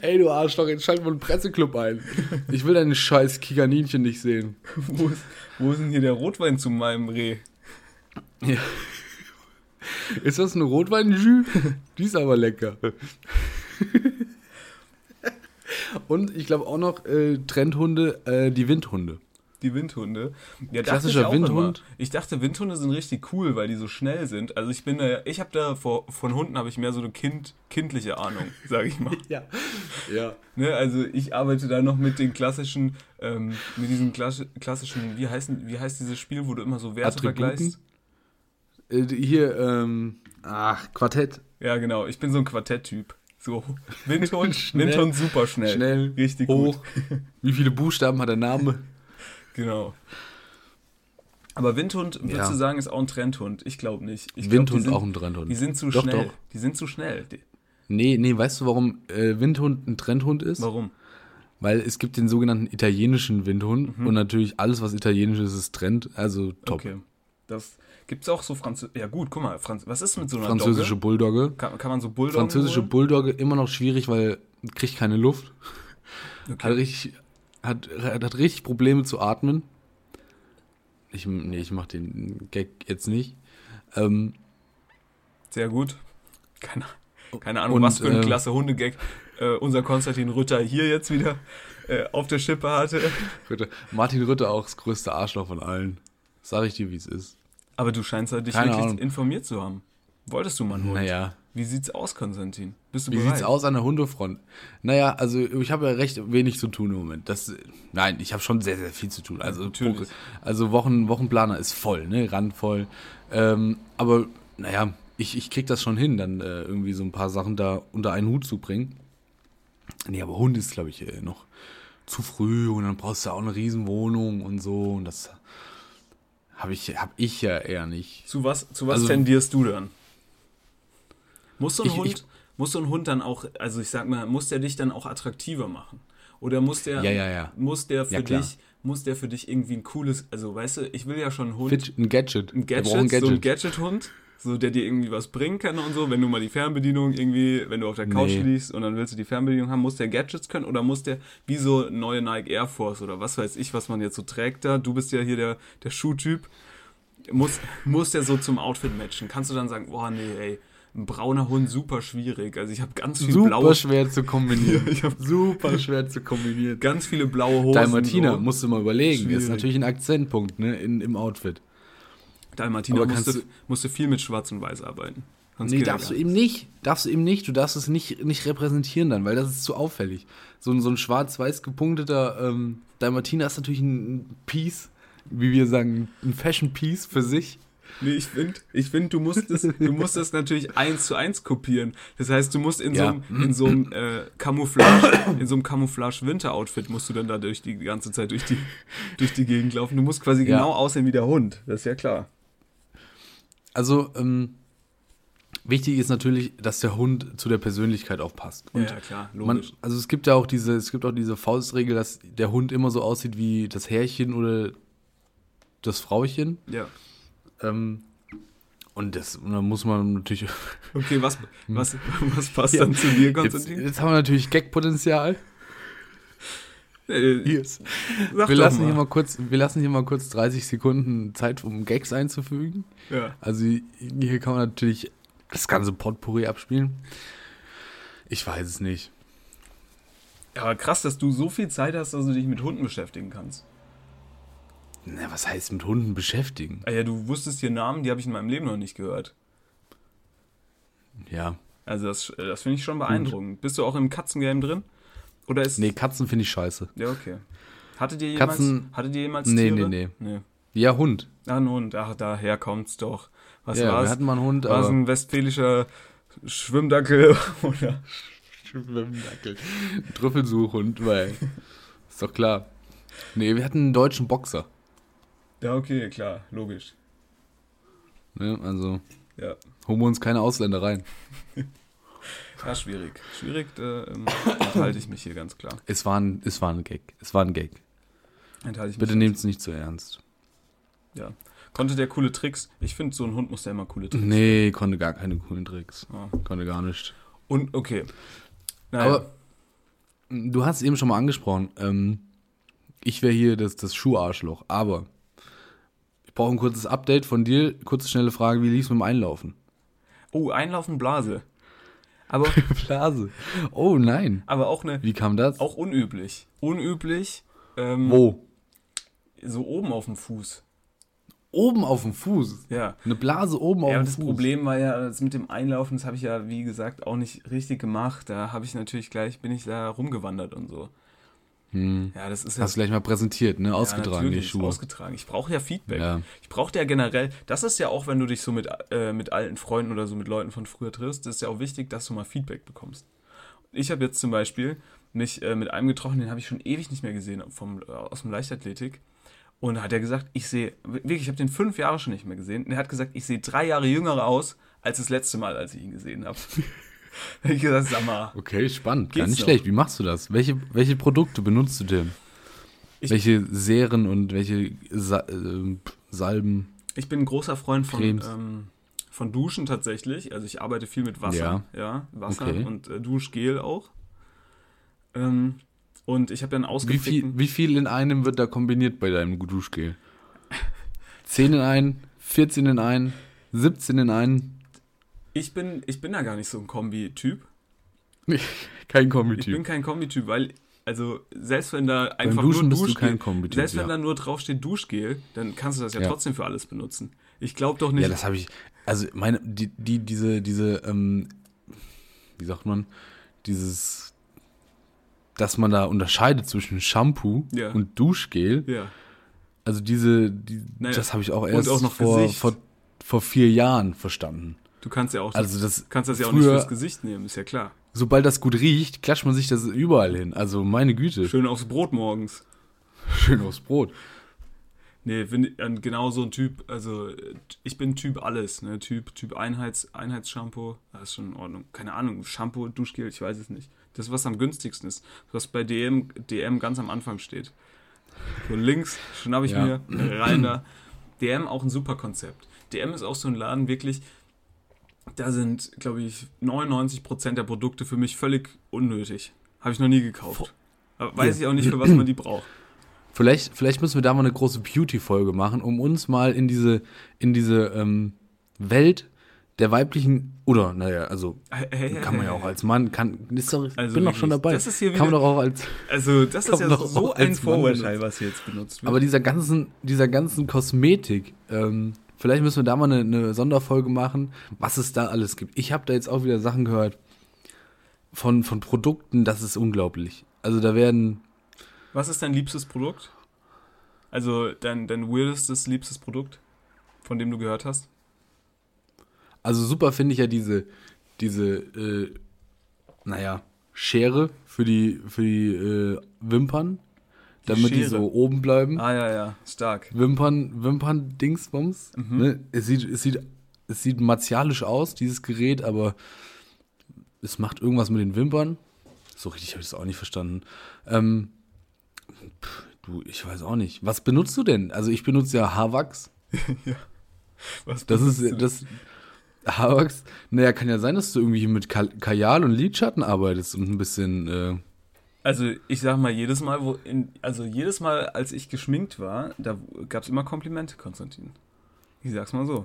Ey, du Arschloch, jetzt schalt mal einen Presseclub ein. Ich will deine scheiß Kiganinchen nicht sehen. Wo ist, wo ist denn hier der Rotwein zu meinem Reh? Ja. Ist das eine Rotwein-Jus? Die ist aber lecker. Und ich glaube auch noch äh, Trendhunde, äh, die Windhunde. Die Windhunde. Ja, Klassischer ich Windhund. Immer. Ich dachte, Windhunde sind richtig cool, weil die so schnell sind. Also ich bin da, ich habe da vor, von Hunden habe ich mehr so eine kind, kindliche Ahnung, sage ich mal. Ja. Ja. Ne, also ich arbeite da noch mit den klassischen, ähm, mit diesen klassi- klassischen, wie heißen, wie heißt dieses Spiel, wo du immer so Werte Attributen? vergleichst? Äh, hier, ähm, ach, Quartett. Ja, genau. Ich bin so ein Quartett-Typ. So Windhund, Schnell, Windhund super schnell. Schnell, Richtig hoch. gut. Wie viele Buchstaben hat der Name? Genau. Aber Windhund, würdest Ja. du sagen, ist auch ein Trendhund? Ich glaube nicht. Ich glaub, Windhund sind, auch ein Trendhund. Die sind zu Doch, schnell. doch. Die sind zu schnell. Nee, nee, weißt du, warum äh, Windhund ein Trendhund ist? warum? Weil es gibt den sogenannten italienischen Windhund und natürlich alles, was italienisch ist, ist Trend, also top. Okay. Das gibt's auch so Französisch. Ja gut, guck mal, Franz was ist mit so einer Französische Dogge? Bulldogge. Kann, kann man so Bulldoggen Französische holen? Bulldogge immer noch schwierig, weil kriegt keine Luft. Okay. Hat richtig, hat, hat richtig Probleme zu atmen. Ich, nee, ich mach den Gag jetzt nicht. Ähm, Sehr gut. Keine, keine Ahnung, und, was für ein äh, klasse Hundegag äh, unser Konstantin Rütter hier jetzt wieder äh, auf der Schippe hatte. Rütter. Martin Rütter auch das größte Arschloch von allen. Sag ich dir, wie es ist. Aber du scheinst ja dich Keine wirklich Ahnung. informiert zu haben. Wolltest du mal einen Hund? Naja. Wie sieht's aus, Konstantin? Bist du Wie bereit? sieht's aus an der Hundefront? Naja, also ich habe ja recht wenig zu tun im Moment. Das, nein, ich habe schon sehr, sehr viel zu tun. Also, Natürlich. also Wochen, Wochenplaner ist voll, ne? Randvoll. Ähm, aber naja, ich, ich krieg das schon hin, dann äh, irgendwie so ein paar Sachen da unter einen Hut zu bringen. Nee, aber Hund ist, glaube ich, äh, noch zu früh und dann brauchst du auch eine Riesenwohnung und so. Und das habe ich, hab ich ja eher nicht. Zu was, zu was also, tendierst du dann? Muss so ein ich, Hund, ich, muss so ein Hund dann auch, also ich sag mal, muss der dich dann auch attraktiver machen? Oder muss der, ja, ja, ja. muss der für dich, muss der für dich irgendwie ein cooles, also weißt du, ich will ja schon einen Hund. Fit, ein Gadget. Ein Gadget, ein Gadget. so ein Gadget-Hund, so der dir irgendwie was bringen kann und so, wenn du mal die Fernbedienung irgendwie, wenn du auf der Couch nee. liegst und dann willst du die Fernbedienung haben, muss der Gadgets können oder muss der wie so neue Nike Air Force oder was weiß ich, was man jetzt so trägt da, du bist ja hier der, der Schuhtyp, muss, muss der so zum Outfit matchen? Kannst du dann sagen, boah, nee, ey, ein brauner Hund super schwierig. Also ich habe ganz viel super blaue. Super schwer zu kombinieren. ich habe super schwer zu kombinieren. Ganz viele blaue Hosen. Dalmatiner, so. musst du mal überlegen. Schwierig. Ist natürlich ein Akzentpunkt ne, in, im Outfit. Dalmatiner musst du, musst du viel mit Schwarz und Weiß arbeiten. Sonst nee, darfst du eben nicht. Darfst du eben nicht. Du darfst es nicht, nicht repräsentieren dann, weil das ist zu auffällig. So, ein so ein schwarz-weiß gepunkteter ähm, Dalmatiner ist natürlich ein Piece, wie wir sagen, ein Fashion-Piece für sich. Nee, ich finde, ich find, du musst es, du musst es natürlich eins zu eins kopieren. Das heißt, du musst in ja. so einem, in so einem äh, Camouflage, in so einem Camouflage-Winter-Outfit musst du dann da durch die, die ganze Zeit durch die, durch die Gegend laufen. Du musst quasi ja. genau aussehen wie der Hund. Das ist ja klar. Also, ähm, wichtig ist natürlich, dass der Hund zu der Persönlichkeit auch passt. Und ja, klar, logisch. Man, also es gibt ja auch diese, es gibt auch diese Faustregel, dass der Hund immer so aussieht wie das Herrchen oder das Frauchen. Ja. Ähm, und das und dann muss man natürlich. Okay, was, was, was passt ja, dann zu dir, Konstantin? Jetzt, jetzt haben wir natürlich Gag-Potenzial. Äh, yes. wir, lassen mal. Hier mal kurz, wir lassen hier mal kurz 30 Sekunden Zeit, um Gags einzufügen. Ja. Also hier kann man natürlich das ganze Potpourri abspielen. Ich weiß es nicht. Ja, aber krass, dass du so viel Zeit hast, dass du dich mit Hunden beschäftigen kannst. Na, was heißt mit Hunden beschäftigen? Ah ja, du wusstest hier Namen, die habe ich in meinem Leben noch nicht gehört. Ja. Also das, das finde ich schon beeindruckend. Und? Bist du auch im Katzengame drin? Oder ist nee, Katzen finde ich scheiße. Ja, okay. Hattet ihr jemals, Katzen, hattet ihr jemals nee, Tiere? Nee, nee, nee. Ja, Hund. Ah, ein Hund. Ach, daher kommt's doch. Was ja, war's? wir hatten mal einen Hund, War es ein westfälischer Schwimmdackel oder... Schwimmdackel. Trüffelsuchhund, weil... Ist doch klar. Nee, wir hatten einen deutschen Boxer. Ja, okay, klar, logisch. Ne, also. Ja. Holen wir uns keine Ausländer rein. ja, schwierig. Schwierig, äh, ähm, enthalte ich mich hier ganz klar. Es war ein, es war ein Gag. Es war ein Gag. Enthalte ich Bitte nehmt es nicht zu ernst. Ja. Konnte der coole Tricks? Ich finde, so ein Hund muss ja immer coole Tricks. Nee, konnte gar keine coolen Tricks. Ah. Konnte gar nicht. Und, okay. Naja. Aber du hast es eben schon mal angesprochen. Ähm, ich wäre hier das, das Schuharschloch. Aber brauche ein kurzes Update von dir. Kurze, schnelle Frage: Wie lief es mit dem Einlaufen? Oh, Einlaufen Blase. Aber. Blase. Oh nein. Aber auch eine. Wie kam das? Auch unüblich. Unüblich. Ähm, Wo? So oben auf dem Fuß. Oben auf dem Fuß? Ja. Eine Blase oben ja, auf dem Fuß. Das Problem war ja, das mit dem Einlaufen, das habe ich ja, wie gesagt, auch nicht richtig gemacht. Da habe ich natürlich gleich, bin ich da rumgewandert und so. Hm. Ja, das ist Hast du gleich mal präsentiert, ne? Ausgetragen, ja, die Schuhe. Ausgetragen. Ich brauche ja Feedback. Ja. Ich brauche ja generell, das ist ja auch, wenn du dich so mit, äh, mit alten Freunden oder so mit Leuten von früher triffst, ist ja auch wichtig, dass du mal Feedback bekommst. Ich habe jetzt zum Beispiel mich äh, mit einem getroffen, den habe ich schon ewig nicht mehr gesehen vom, äh, aus dem Leichtathletik. Und hat er gesagt, ich sehe, wirklich, ich habe den fünf Jahre schon nicht mehr gesehen. Und er hat gesagt, ich sehe drei Jahre jünger aus als das letzte Mal, als ich ihn gesehen habe. ich gesagt, sag mal. Okay, spannend. Gar nicht noch? schlecht. Wie machst du das? Welche, welche Produkte benutzt du denn? Ich, welche Serien und welche Sa äh, Salben? Ich bin ein großer Freund von, ähm, von Duschen tatsächlich. Also ich arbeite viel mit Wasser. Ja, ja Wasser okay. und äh, Duschgel auch. Ähm, und ich habe dann ausgeprägt. Wie viel, wie viel in einem wird da kombiniert bei deinem Duschgel? 10 in einen, 14 in einen? 17 in einen. Ich bin, ich bin da gar nicht so ein Kombi-Typ. kein Kombi-Typ. Ich bin kein Kombi-Typ, weil, also, selbst wenn da einfach nur du Duschgel, Kombi-Typ, selbst wenn ja. da nur draufsteht Duschgel, dann kannst du das ja, Ja. trotzdem für alles benutzen. Ich glaube doch nicht. Ja, das habe ich. Also meine, die, die, diese, diese, ähm, wie sagt man, dieses, dass man da unterscheidet zwischen Shampoo Ja. und Duschgel. ja. Also diese, die, Naja, das habe ich auch erst auch vor, vor, vor vier Jahren verstanden. Du kannst ja auch Also das kannst das ja auch nicht fürs Gesicht nehmen, ist ja klar. Sobald das gut riecht, klatscht man sich das überall hin. Also meine Güte, Schön aufs Brot morgens. schön aufs Brot. Nee, bin genau so ein Typ, also ich bin Typ alles, ne? Typ, Typ Einheits, Einheitsshampoo, das ist schon in Ordnung. Keine Ahnung, Shampoo, Duschgel, ich weiß es nicht. Das, was am günstigsten ist, was bei DM, DM ganz am Anfang steht. So links schnappe ich Ja. mir rein da. DM auch ein super Konzept. DM ist auch so ein Laden, wirklich, da sind, glaube ich, 99% der Produkte für mich völlig unnötig. Habe ich noch nie gekauft. Aber weiß ich auch nicht, für was man die braucht. Vielleicht, vielleicht müssen wir da mal eine große Beauty-Folge machen, um uns mal in diese, in diese ähm, Welt der weiblichen, oder naja, also Hey, kann man ja auch als Mann, kann, ist doch, Also bin doch schon dabei. das ist hier kann man doch auch als, Also, das ist ja doch so ein Vorurteil, was hier jetzt benutzt wird. aber dieser ganzen, dieser ganzen Kosmetik, ähm, vielleicht müssen wir da mal eine, eine Sonderfolge machen, was es da alles gibt. Ich habe da jetzt auch wieder Sachen gehört von, von Produkten, das ist unglaublich. Also da werden, was ist dein liebstes Produkt? Also, dein, dein weirdestes, liebstes Produkt, von dem du gehört hast? Also super finde ich ja diese, diese, äh, naja, Schere für die, für die äh, Wimpern, damit die Schere? so oben bleiben. Ah, ja, ja, stark. Wimpern, Wimpern-Dingsbums. Mhm. Ne? Es, sieht, es, sieht, es sieht martialisch aus, dieses Gerät, aber es macht irgendwas mit den Wimpern. So richtig habe ich das auch nicht verstanden. Ähm, pff, du, ich weiß auch nicht. Was benutzt du denn? Also ich benutze ja Haarwachs. Was Das ist du? das Haarwachs. Naja, kann ja sein, dass du irgendwie mit Ka Kajal und Lidschatten arbeitest und ein bisschen. Äh, Also, ich sag mal, jedes Mal, wo in, also jedes Mal, als ich geschminkt war, da gab es immer Komplimente, Konstantin. Ich sag's mal so.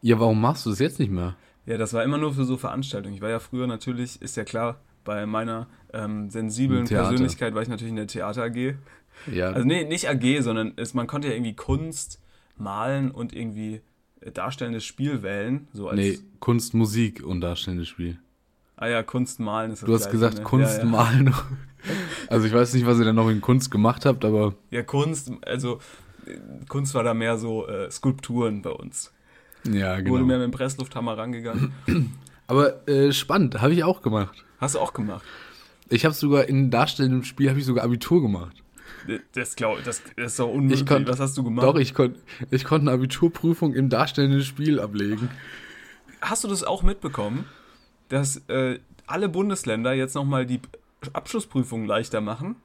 ja, warum machst du das jetzt nicht mehr? Ja, das war immer nur für so Veranstaltungen. Ich war ja früher natürlich, ist ja klar, bei meiner ähm, sensiblen. Persönlichkeit war ich natürlich in der Theater AG. Ja, Also nee, nicht AG, sondern es, man konnte ja irgendwie Kunst malen und irgendwie äh, darstellendes Spiel wählen. So als, nee, Kunst, Musik und darstellendes Spiel. Ah ja, Kunst malen ist das Du hast Gleiche, gesagt ne? Kunst ja, ja. malen. Also ich weiß nicht, was ihr dann noch in Kunst gemacht habt, aber Ja, Kunst, also äh, Kunst war da mehr so äh, Skulpturen bei uns. ja, Wurde genau. mehr mit dem Presslufthammer rangegangen. Aber äh, spannend, habe ich auch gemacht. Hast du auch gemacht. Ich habe sogar in darstellendem Spiel habe ich sogar Abitur gemacht. Das, glaub, das, das ist doch unmöglich. Ich konnt- Was hast du gemacht? Doch, ich konnte ich konnt eine Abiturprüfung im darstellenden Spiel ablegen. Hast du das auch mitbekommen, dass äh, alle Bundesländer jetzt nochmal die Abschlussprüfung leichter machen?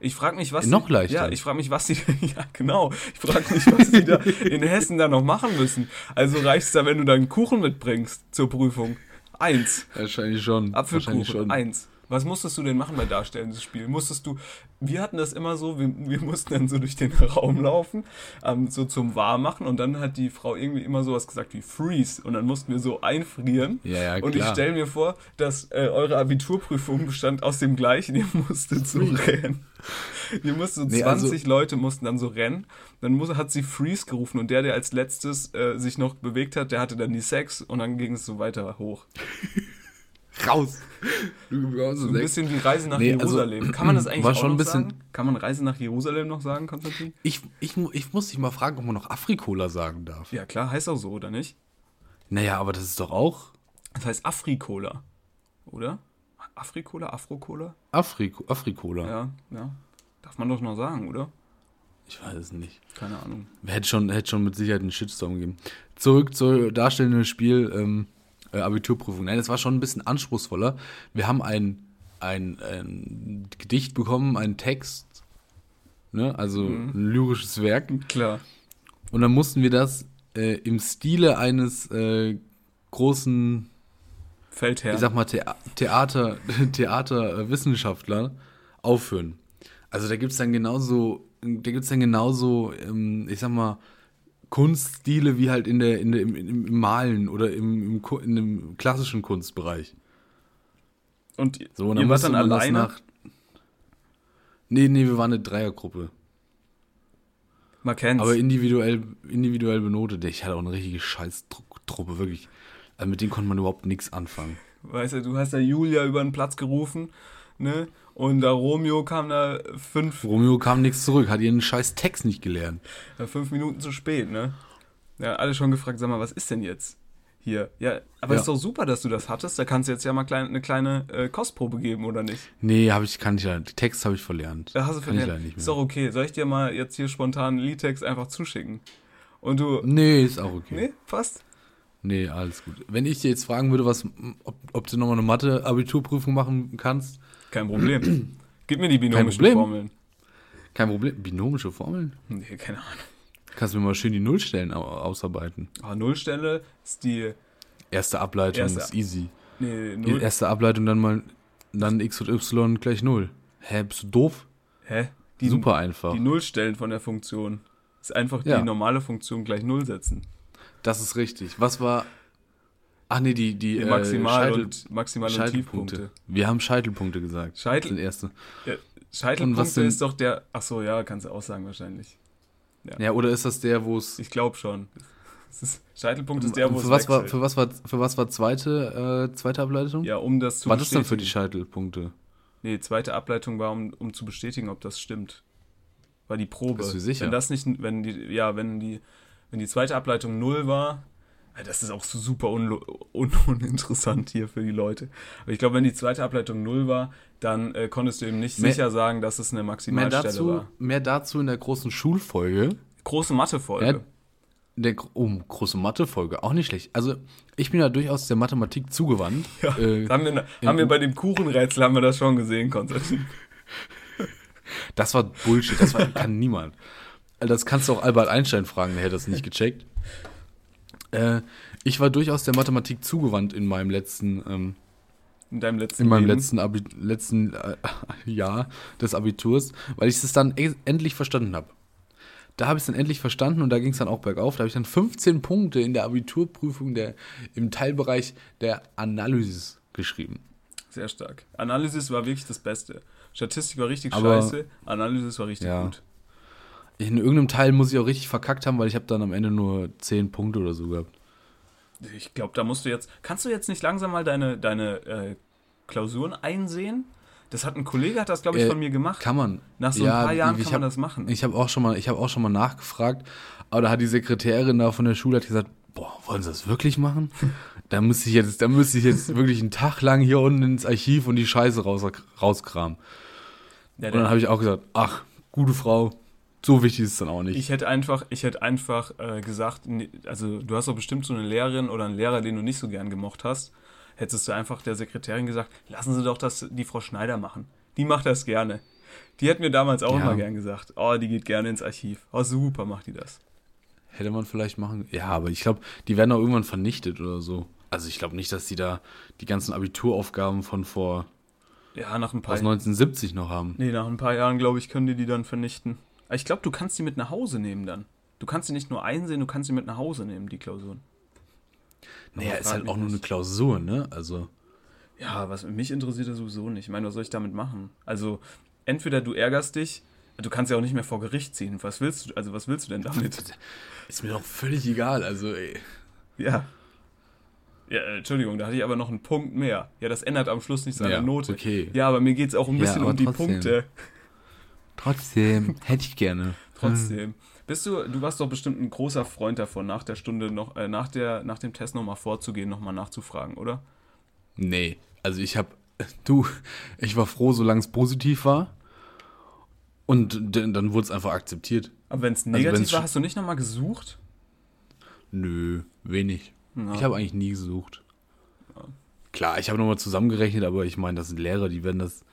Ich frage mich, was Noch die, leichter? Ja, ich frage mich, was die ja genau. Ich frage mich, was die da in Hessen da noch machen müssen. Also reicht's da, wenn du da einen Kuchen mitbringst zur Prüfung? Eins. Wahrscheinlich schon. Apfelkuchen, Wahrscheinlich schon. eins. Was musstest du denn machen bei darstellendes Spiel? Musstest du, wir hatten das immer so, wir, wir mussten dann so durch den Raum laufen, ähm, so zum Warmmachen und dann hat die Frau irgendwie immer sowas gesagt wie Freeze und dann mussten wir so einfrieren. Ja, ja, und ich stelle mir vor, dass äh, eure Abiturprüfung bestand aus dem gleichen, ihr musstet so rennen. Ihr musstet so Nee, 20 also- Leute mussten dann so rennen. Dann muss, hat sie Freeze gerufen und der, der als letztes äh, sich noch bewegt hat, der hatte dann die Sex und dann ging es so weiter hoch. Raus. So ein bisschen wie Reise nach Nee, also, Jerusalem. Kann man das eigentlich war auch schon noch ein bisschen- sagen? Kann man Reise nach Jerusalem noch sagen, Konstantin? Ich, ich, mu- ich muss dich mal fragen, ob man noch Afrikola sagen darf. Ja, klar, heißt auch so, oder nicht? Naja, aber das ist doch auch Das heißt Afrikola, oder? Afrikola, Afrokola? Afriko, Afrikola. Ja, ja. Darf man doch noch sagen, oder? Ich weiß es nicht. Keine Ahnung. Hätte schon, hätte schon mit Sicherheit einen Shitstorm gegeben. Zurück zur darstellenden Spiel, ähm, äh, Abiturprüfung. Nein, es war schon ein bisschen anspruchsvoller. Wir haben ein, ein, ein Gedicht bekommen, einen Text, ne? also Mhm. ein lyrisches Werk. Klar. Und dann mussten wir das äh, im Stile eines äh, großen, Feldherr. ich sag mal, Thea Theater, Theaterwissenschaftler aufführen. Also da gibt's dann genauso, da gibt's dann genauso, ähm, ich sag mal, Kunststile wie halt in der, in der, im, im Malen oder im, im, in dem klassischen Kunstbereich. Und So, und ihr dann wart musste dann alleine? nach. Nee, nee, wir waren eine Dreiergruppe. Man kennt's. Aber individuell, individuell benotet. Ich hatte auch eine richtige Scheißtruppe, wirklich. Also mit denen konnte man überhaupt nichts anfangen. Weißt du, du hast da Julia über den Platz gerufen, ne? Und da Romeo kam da fünf, Romeo kam nichts zurück, hat ihren scheiß Text nicht gelernt. fünf Minuten zu spät, ne? Ja, alle schon gefragt, sag mal, was ist denn jetzt hier? Ja, aber Ja. ist doch super, dass du das hattest. Da kannst du jetzt ja mal klein, eine kleine äh, Kostprobe geben, oder nicht? Nee, hab ich, kann ich leider. Text habe ich verlernt. Da hast du kann ich verlernt. leider nicht Ist mehr. doch okay. Soll ich dir mal jetzt hier spontan einen Liedtext einfach zuschicken? Und du. Nee, ist auch okay. Nee, passt. Nee, alles gut. Wenn ich dir jetzt fragen würde, was, ob, ob du nochmal eine Mathe-Abiturprüfung machen kannst, Kein Problem. Gib mir die binomischen Problem. Formeln. kein Problem. Binomische Formeln? Nee, keine Ahnung. Kannst du mir mal schön die Nullstellen au- ausarbeiten. Ah, Nullstelle ist die. Erste Ableitung Erste- ist easy. Nee, Null. Erste Ableitung dann mal, dann x und y gleich null. Hä, bist du doof? Hä? Die, Super einfach. Die Nullstellen von der Funktion. Ist einfach Ja. die normale Funktion gleich Null setzen. Das ist richtig. Was war. Ach nee, die, die, Die äh, Maximal- Scheitel- und- Maximal- und Scheitelpunkte. Tiefpunkte. Wir haben Scheitelpunkte gesagt. Scheitel- Das erste. Ja, was Scheitelpunkte ist doch der. Ach so, ja, kannst du auch sagen wahrscheinlich. Ja, oder ist das der, wo es. Ich glaube schon. Ist, Scheitelpunkt ist der, wo für es was war, für was war für was war zweite äh, zweite Ableitung? Ja, um das zu war das denn für die. Scheitelpunkte? Nee, zweite Ableitung war, um, um zu bestätigen, ob das stimmt. War die Probe. Bist du sicher? Wenn das nicht, wenn die, ja, wenn die, wenn die zweite Ableitung null war, ja, das ist auch so super unlo- un uninteressant hier für die Leute. Aber ich glaube, wenn die zweite Ableitung null war, dann äh, konntest du eben nicht Mehr- sicher sagen, dass es eine Mehr Maximalstelle dazu, war. mehr dazu in der großen Schulfolge. Große Mathefolge. Ja, der oh, große Mathe-Folge, auch nicht schlecht. Also, ich bin ja durchaus der Mathematik zugewandt. Ja, Äh, haben, wir, haben wir bei dem Kuchenrätsel haben wir das schon gesehen, Konstantin. Das war Bullshit, das war, kann niemand. Also Das kannst du auch Albert Einstein fragen, der hätte das nicht gecheckt. Äh, ich war durchaus der Mathematik zugewandt in meinem letzten, ähm, In deinem letzten in meinem Leben. letzten, Abi letzten äh, Jahr des Abiturs, weil ich es dann e endlich verstanden habe. Da habe ich es dann endlich verstanden und da ging es dann auch bergauf. Da habe ich dann 15 Punkte in der Abiturprüfung der, im Teilbereich der Analysis geschrieben. Sehr stark. Analysis war wirklich das Beste. Statistik war richtig Aber- scheiße, Analysis war richtig Ja. gut. In irgendeinem Teil muss ich auch richtig verkackt haben, weil ich habe dann am Ende nur 10 Punkte oder so gehabt. Ich glaube, da musst du jetzt. Kannst du jetzt nicht langsam mal deine, deine äh, Klausuren einsehen? Das hat ein Kollege, hat das, glaube ich, Äh, von mir gemacht. Kann man. Nach so Ja, ein paar Jahren ich kann hab- man das machen. Ich habe auch schon mal, ich habe auch schon mal nachgefragt, aber da hat die Sekretärin da von der Schule hat gesagt, boah, wollen Sie das wirklich machen? da müsste ich jetzt, da müsste ich jetzt wirklich einen Tag lang hier unten ins Archiv und die Scheiße raus, rauskramen. Ja, Und dann habe ich auch gesagt, ach, gute Frau, so wichtig ist es dann auch nicht. ich hätte einfach, ich hätte einfach äh, gesagt, also du hast doch bestimmt so eine Lehrerin oder einen Lehrer, den du nicht so gern gemocht hast. Hättest du einfach der Sekretärin gesagt, lassen Sie doch das die Frau Schneider machen. Die macht das gerne. Die hat mir damals auch Ja. immer gern gesagt, oh, die geht gerne ins Archiv. Oh, super macht die das. Hätte man vielleicht machen. Ja, aber ich glaube, die werden auch irgendwann vernichtet oder so. Also ich glaube nicht, dass die da die ganzen Abituraufgaben von vor Ja, nach ein paar aus 1970 noch haben. Nee, nach ein paar Jahren, glaube ich, können die die dann vernichten. Ich glaube, du kannst die mit nach Hause nehmen dann. Du kannst sie nicht nur einsehen, du kannst sie mit nach Hause nehmen, die Klausuren. Naja, ist halt auch nur eine nicht. Klausur, ne? Also. Ja, was mich interessiert, das sowieso nicht. Ich meine, was soll ich damit machen? Also, entweder du ärgerst dich, du kannst ja auch nicht mehr vor Gericht ziehen. Was willst du, also was willst du denn damit? Ist mir doch völlig egal. Also, ey. ja. Ja, Entschuldigung, da hatte ich aber noch einen Punkt mehr. Ja, das ändert am Schluss nichts an Ja, der Note. okay. Ja, aber mir geht es auch ein Ja, bisschen aber um die trotzdem. Punkte. Trotzdem, hätte ich gerne. Trotzdem. Bist du, du warst doch bestimmt ein großer Freund davon, nach der Stunde noch, äh, nach der, nach dem Test nochmal vorzugehen, nochmal nachzufragen, oder? Nee, also ich habe, du, ich war froh, solange es positiv war. Und dann wurde es einfach akzeptiert. Aber wenn es Also negativ wenn's war, hast du nicht nochmal gesucht? Nö, wenig. Ja. Ich habe eigentlich nie gesucht. Klar, ich habe nochmal zusammengerechnet, aber ich meine, das sind Lehrer, die werden das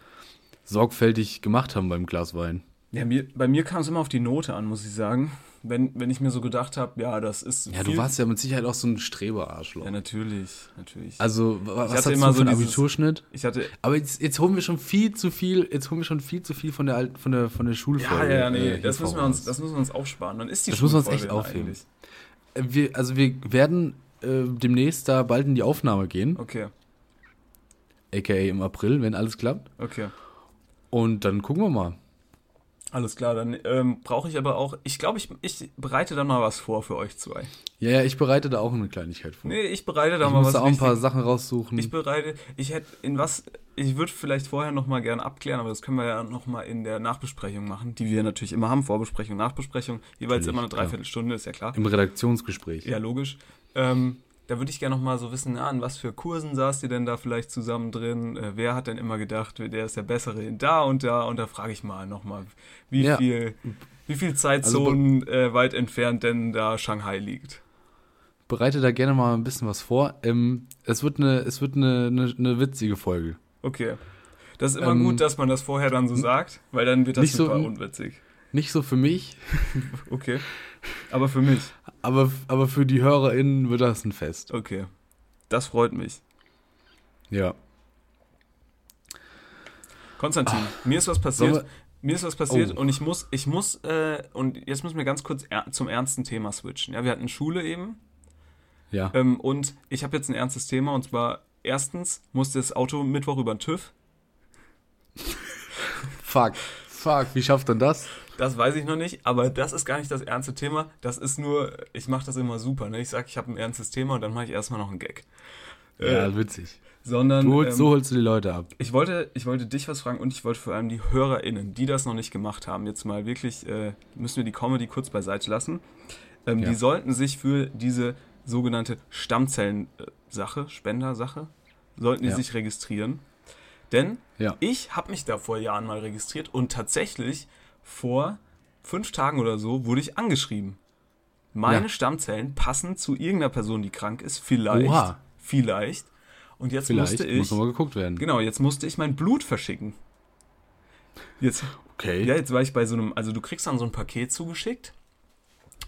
sorgfältig gemacht haben beim Glas Wein. Ja, mir, bei mir kam es immer auf die Note an, muss ich sagen. Wenn, wenn ich mir so gedacht habe, ja, das ist. Ja, du warst ja mit Sicherheit auch so ein Streber-Arschloch. Ja, natürlich, natürlich. Also, was hatte hast du immer so einen Abiturschnitt? ich hatte. Aber jetzt, jetzt holen wir schon viel zu viel, jetzt holen wir schon viel zu viel von der alten, von der, von der Ja, Schulfolge. ja, ja, nee, äh, das müssen, wir uns, das müssen wir uns aufsparen. Dann ist die Das müssen wir uns echt aufheben. eigentlich. Äh, wir, also wir werden äh, demnächst da bald in die Aufnahme gehen, Okay, aka im April, wenn alles klappt. okay. Und dann gucken wir mal. Alles klar, dann ähm, brauche ich aber auch. Ich glaube, ich, ich bereite dann mal was vor für euch zwei. Ja, ja, ich bereite da auch eine Kleinigkeit vor. Nee, ich bereite da ich mal muss was da auch ein paar Sachen raussuchen. Ich bereite, ich hätte in was, ich würde vielleicht vorher noch mal gerne abklären, aber das können wir ja noch mal in der Nachbesprechung machen, die wir natürlich immer haben, Vorbesprechung, Nachbesprechung, jeweils Natürlich, immer eine. Dreiviertelstunde, ist ja klar. Im Redaktionsgespräch. Ja, logisch. Ähm, da würde ich gerne noch mal so wissen, an was für Kursen saßt ihr denn da vielleicht zusammen drin? Äh, wer hat denn immer gedacht, der ist der Bessere in da und da? Und da frage ich mal noch mal, wie Ja. viel, wie viel Zeitzonen äh, weit entfernt denn da Shanghai liegt? Bereite da gerne mal ein bisschen was vor. Ähm, es wird eine, es wird eine, eine, eine witzige Folge. Okay. Das ist immer Ähm, gut, dass man das vorher dann so sagt, weil dann wird das nicht so- super unwitzig. Nicht so für mich, Okay. Aber für mich. Aber, aber für die HörerInnen wird das ein Fest. Okay. Das freut mich. Ja. Konstantin, mir ist was passiert. Mir ist was passiert Oh. und ich muss, ich muss, äh, und jetzt müssen wir ganz kurz er zum ernsten Thema switchen. Ja, wir hatten Schule eben Ja. ähm, und ich habe jetzt ein ernstes Thema und zwar erstens musste das Auto Mittwoch über den TÜV. Fuck. Fuck, wie schafft denn das? Das weiß ich noch nicht, aber das ist gar nicht das ernste Thema. Das ist nur, ich mache das immer super. Ne? Ich sage, ich habe ein ernstes Thema und dann mache ich erstmal noch einen Gag. Äh, Ja, witzig. sondern holst, ähm, so holst du die Leute ab. Ich wollte, ich wollte dich was fragen und ich wollte vor allem die HörerInnen, die das noch nicht gemacht haben, jetzt mal wirklich, äh, müssen wir die Comedy kurz beiseite lassen. Ähm, Ja. Die sollten sich für diese sogenannte Stammzellen-Sache, Spender-Sache, sollten die Ja. sich registrieren. Denn Ja. ich habe mich da vor Jahren mal registriert und tatsächlich vor fünf Tagen oder so wurde ich angeschrieben. Meine Ja. Stammzellen passen zu irgendeiner Person, die krank ist, vielleicht. Oha. Vielleicht. Und jetzt Vielleicht musste ich. muss nochmal geguckt werden. Genau, jetzt musste ich mein Blut verschicken. Jetzt, Okay. ja, jetzt war ich bei so einem, also du kriegst dann so ein Paket zugeschickt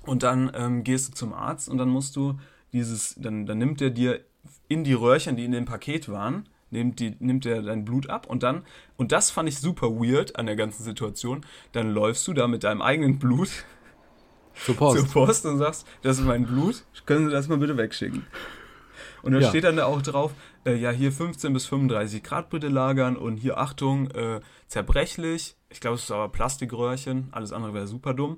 und dann ähm, gehst du zum Arzt und dann musst du dieses, dann, dann nimmt er dir in die Röhrchen, die in dem Paket waren, nimmt, die, nimmt er dein Blut ab und dann, und das fand ich super weird an der ganzen Situation, dann läufst du da mit deinem eigenen Blut Zur Post. zur Post und sagst, das ist mein Blut, können Sie das mal bitte wegschicken? Und da Ja. steht dann da auch drauf, äh, ja, hier 15 bis 35 Grad bitte lagern und hier, Achtung, äh, zerbrechlich. Ich glaube, es ist aber Plastikröhrchen, alles andere wäre super dumm.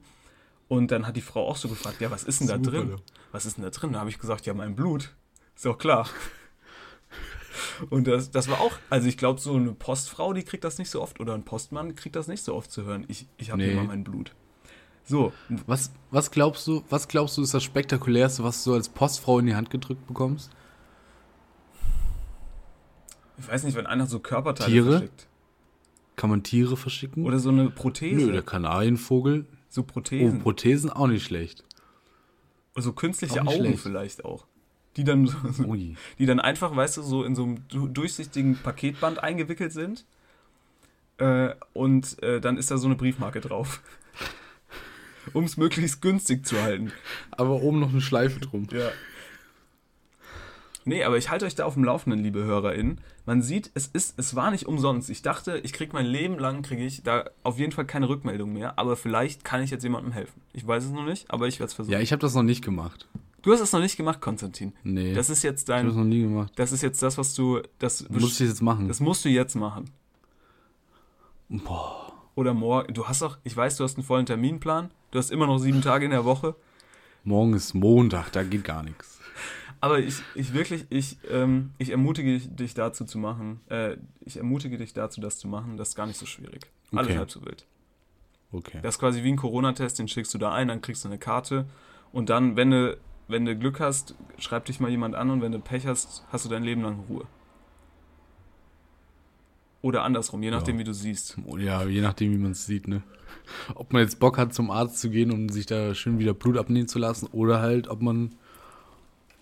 Und dann hat die Frau auch so gefragt, ja, was ist denn da Super drin? Was ist denn da drin? Da habe ich gesagt, ja, mein Blut. Ist doch klar. Und das, das war auch, also ich glaube, so eine Postfrau, die kriegt das nicht so oft, oder ein Postmann kriegt das nicht so oft zu hören. Ich, ich habe Nee. hier mal mein Blut. So, Was, was glaubst du, was glaubst du ist das spektakulärste, was du als Postfrau in die Hand gedrückt bekommst? ich weiß nicht, wenn einer so Körperteile Tiere? verschickt. Kann man Tiere verschicken? Oder so eine Prothese. Nö, der Kanarienvogel. so Oh, Prothesen. Prothesen auch nicht schlecht. Oder so künstliche Augen schlecht. vielleicht auch. Die dann, so, Ui. die dann einfach, weißt du, so in so einem du- durchsichtigen Paketband eingewickelt sind. Äh, und äh, dann ist da so eine Briefmarke drauf. um es möglichst günstig zu halten. Aber oben noch eine Schleife drum. Ja. Nee, aber ich halte euch da auf dem Laufenden, liebe HörerInnen. Man sieht, es ist, es war nicht umsonst. Ich dachte, ich kriege mein Leben lang, kriege ich da auf jeden Fall keine Rückmeldung mehr. Aber vielleicht kann ich jetzt jemandem helfen. Ich weiß es noch nicht, aber ich werde es versuchen. Ja, ich habe das noch nicht gemacht. Du hast es noch nicht gemacht, Konstantin. Nee. Das ist jetzt ich habe das dein, noch nie gemacht. das ist jetzt das, was du, das, Muss ich jetzt machen? das musst du jetzt machen. Boah. Oder morgen. Du hast doch, ich weiß, du hast einen vollen Terminplan. Du hast immer noch sieben Tage in der Woche. Morgen ist Montag, da geht gar nichts. Aber ich, ich wirklich, ich, ähm, ich ermutige dich, dazu zu machen. Äh, ich ermutige dich dazu, das zu machen. Das ist gar nicht so schwierig. Alles Okay. halb so wild. Okay. Das ist quasi wie ein Corona-Test, den schickst du da ein, dann kriegst du eine Karte. Und dann, wenn du, wenn du Glück hast, schreibt dich mal jemand an und wenn du Pech hast, hast du dein Leben lang Ruhe. Oder andersrum, je nachdem, Ja. wie du siehst. Ja, je nachdem, wie man es sieht, ne? Ob man jetzt Bock hat, zum Arzt zu gehen und sich da schön wieder Blut abnehmen zu lassen oder halt, ob man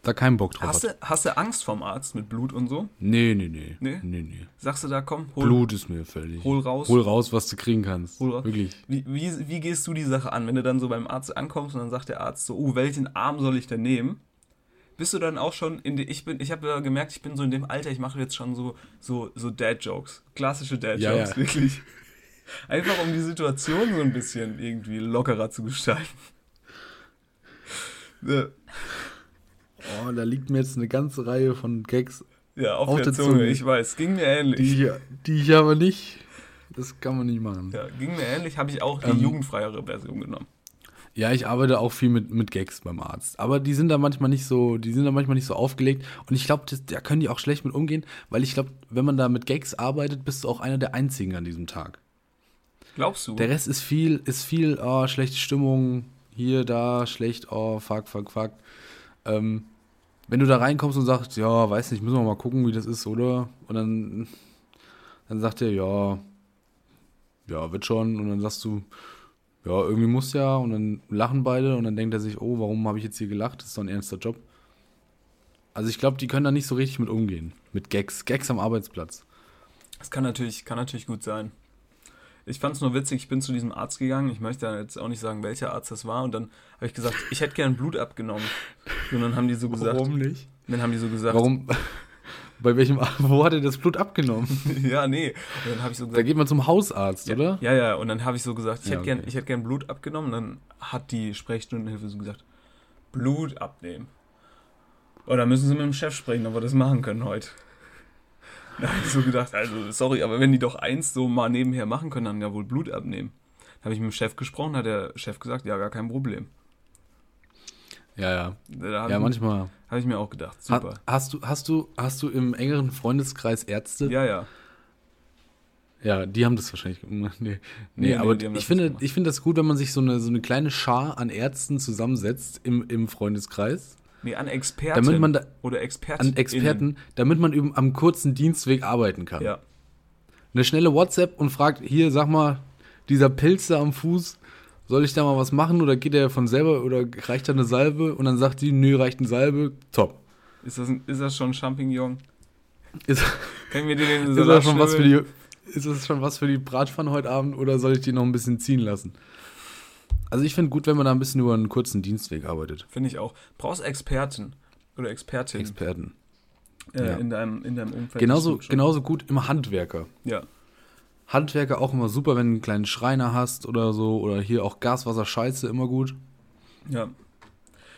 da keinen Bock drauf Hast hat. du, hast du Angst vorm Arzt mit Blut und so? Nee, nee, nee. Nee? Nee, nee. Sagst du da, komm, hol, Blut ist mir völlig. hol raus. Hol raus, was du kriegen kannst. Hol raus. Wirklich. Wie, wie, wie gehst du die Sache an, wenn du dann so beim Arzt ankommst und dann sagt der Arzt so, oh, welchen Arm soll ich denn nehmen? Bist du dann auch schon in die, ich bin, ich habe ja gemerkt, ich bin so in dem Alter, ich mache jetzt schon so, so, so Dad-Jokes. Klassische Dad-Jokes, Ja, ja. wirklich. Einfach um die Situation so ein bisschen irgendwie lockerer zu gestalten. Ja, Oh, da liegt mir jetzt eine ganze Reihe von Gags, Ja, auf, Auf der der Zunge, Zunge. ich weiß. Ging mir ähnlich. die ich, die ich aber nicht. Das kann man nicht machen. ja, ging mir ähnlich, habe ich auch die Ähm, jugendfreiere Version genommen. Ja, ich arbeite auch viel mit, mit Gags beim Arzt. Aber die sind da manchmal nicht so, die sind da manchmal nicht so aufgelegt. Und ich glaube, da können die auch schlecht mit umgehen, weil ich glaube, wenn man da mit Gags arbeitet, bist du auch einer der einzigen an diesem Tag. Glaubst du? Der Rest ist viel, ist viel, oh, schlechte Stimmung, hier, da, schlecht, oh, fuck, fuck, fuck. Ähm, wenn du da reinkommst und sagst, ja, weiß nicht, müssen wir mal gucken, wie das ist, oder? Und dann, dann sagt er, ja, ja, wird schon. Und dann sagst du, ja, irgendwie muss ja. Und dann lachen beide und dann denkt er sich, oh, warum habe ich jetzt hier gelacht? Das ist doch ein ernster Job. Also ich glaube, die können da nicht so richtig mit umgehen. Mit Gags. Gags am Arbeitsplatz. Das kann natürlich, kann natürlich gut sein. Ich fand es nur witzig, ich bin zu diesem Arzt gegangen. Ich möchte jetzt auch nicht sagen, welcher Arzt das war. Und dann habe ich gesagt, ich hätte gern Blut abgenommen. Und dann haben die so gesagt, nicht? dann haben die so gesagt, Warum? Bei welchem, wo hat er das Blut abgenommen? ja, nee. Und dann habe ich so Da gesagt, geht man zum Hausarzt, oder? ja, ja. Und dann habe ich so gesagt, ich Ja, hätte gern, okay. ich hätte gern Blut abgenommen. Und dann hat die Sprechstundenhilfe so gesagt, Blut abnehmen. Oder müssen Sie mit dem Chef sprechen, ob wir das machen können heute. Da habe ich so gedacht, also sorry, aber wenn die doch eins so mal nebenher machen können, dann ja wohl Blut abnehmen. Da habe ich mit dem Chef gesprochen, hat der Chef gesagt, ja, gar kein Problem. Ja, ja. Da habe Ja, manchmal. hab ich mir auch gedacht, Ha, super. hast, du, hast, du, hast du im engeren Freundeskreis Ärzte? Ja, ja. Ja, die haben das wahrscheinlich. Nee, nee, Nee, aber nee, ich, finde, gemacht. ich finde das gut, wenn man sich so eine, so eine kleine Schar an Ärzten zusammensetzt im, im Freundeskreis. Nee, an Experten. Damit man da, oder Experten. an Experten, damit man eben am kurzen Dienstweg arbeiten kann. Ja. Eine schnelle WhatsApp und fragt, hier, sag mal, dieser Pilz da am Fuß, soll ich da mal was machen oder geht der von selber oder reicht da eine Salbe? Und dann sagt die, nö, reicht eine Salbe, top. Ist das, ein, ist das schon Champignon? Ist, Können wir dir den ist, das schon was für die, ist das schon was für die Bratpfanne heute Abend oder soll ich die noch ein bisschen ziehen lassen? Also ich finde gut, wenn man da ein bisschen über einen kurzen Dienstweg arbeitet. Finde ich auch. Brauchst Experten oder Expertin Experten. äh, ja. in, deinem, in deinem Umfeld. Genauso, genauso gut im Handwerker. Ja. Handwerker auch immer super, wenn du einen kleinen Schreiner hast oder so. Oder hier auch Gaswasser Scheiße immer gut. Ja.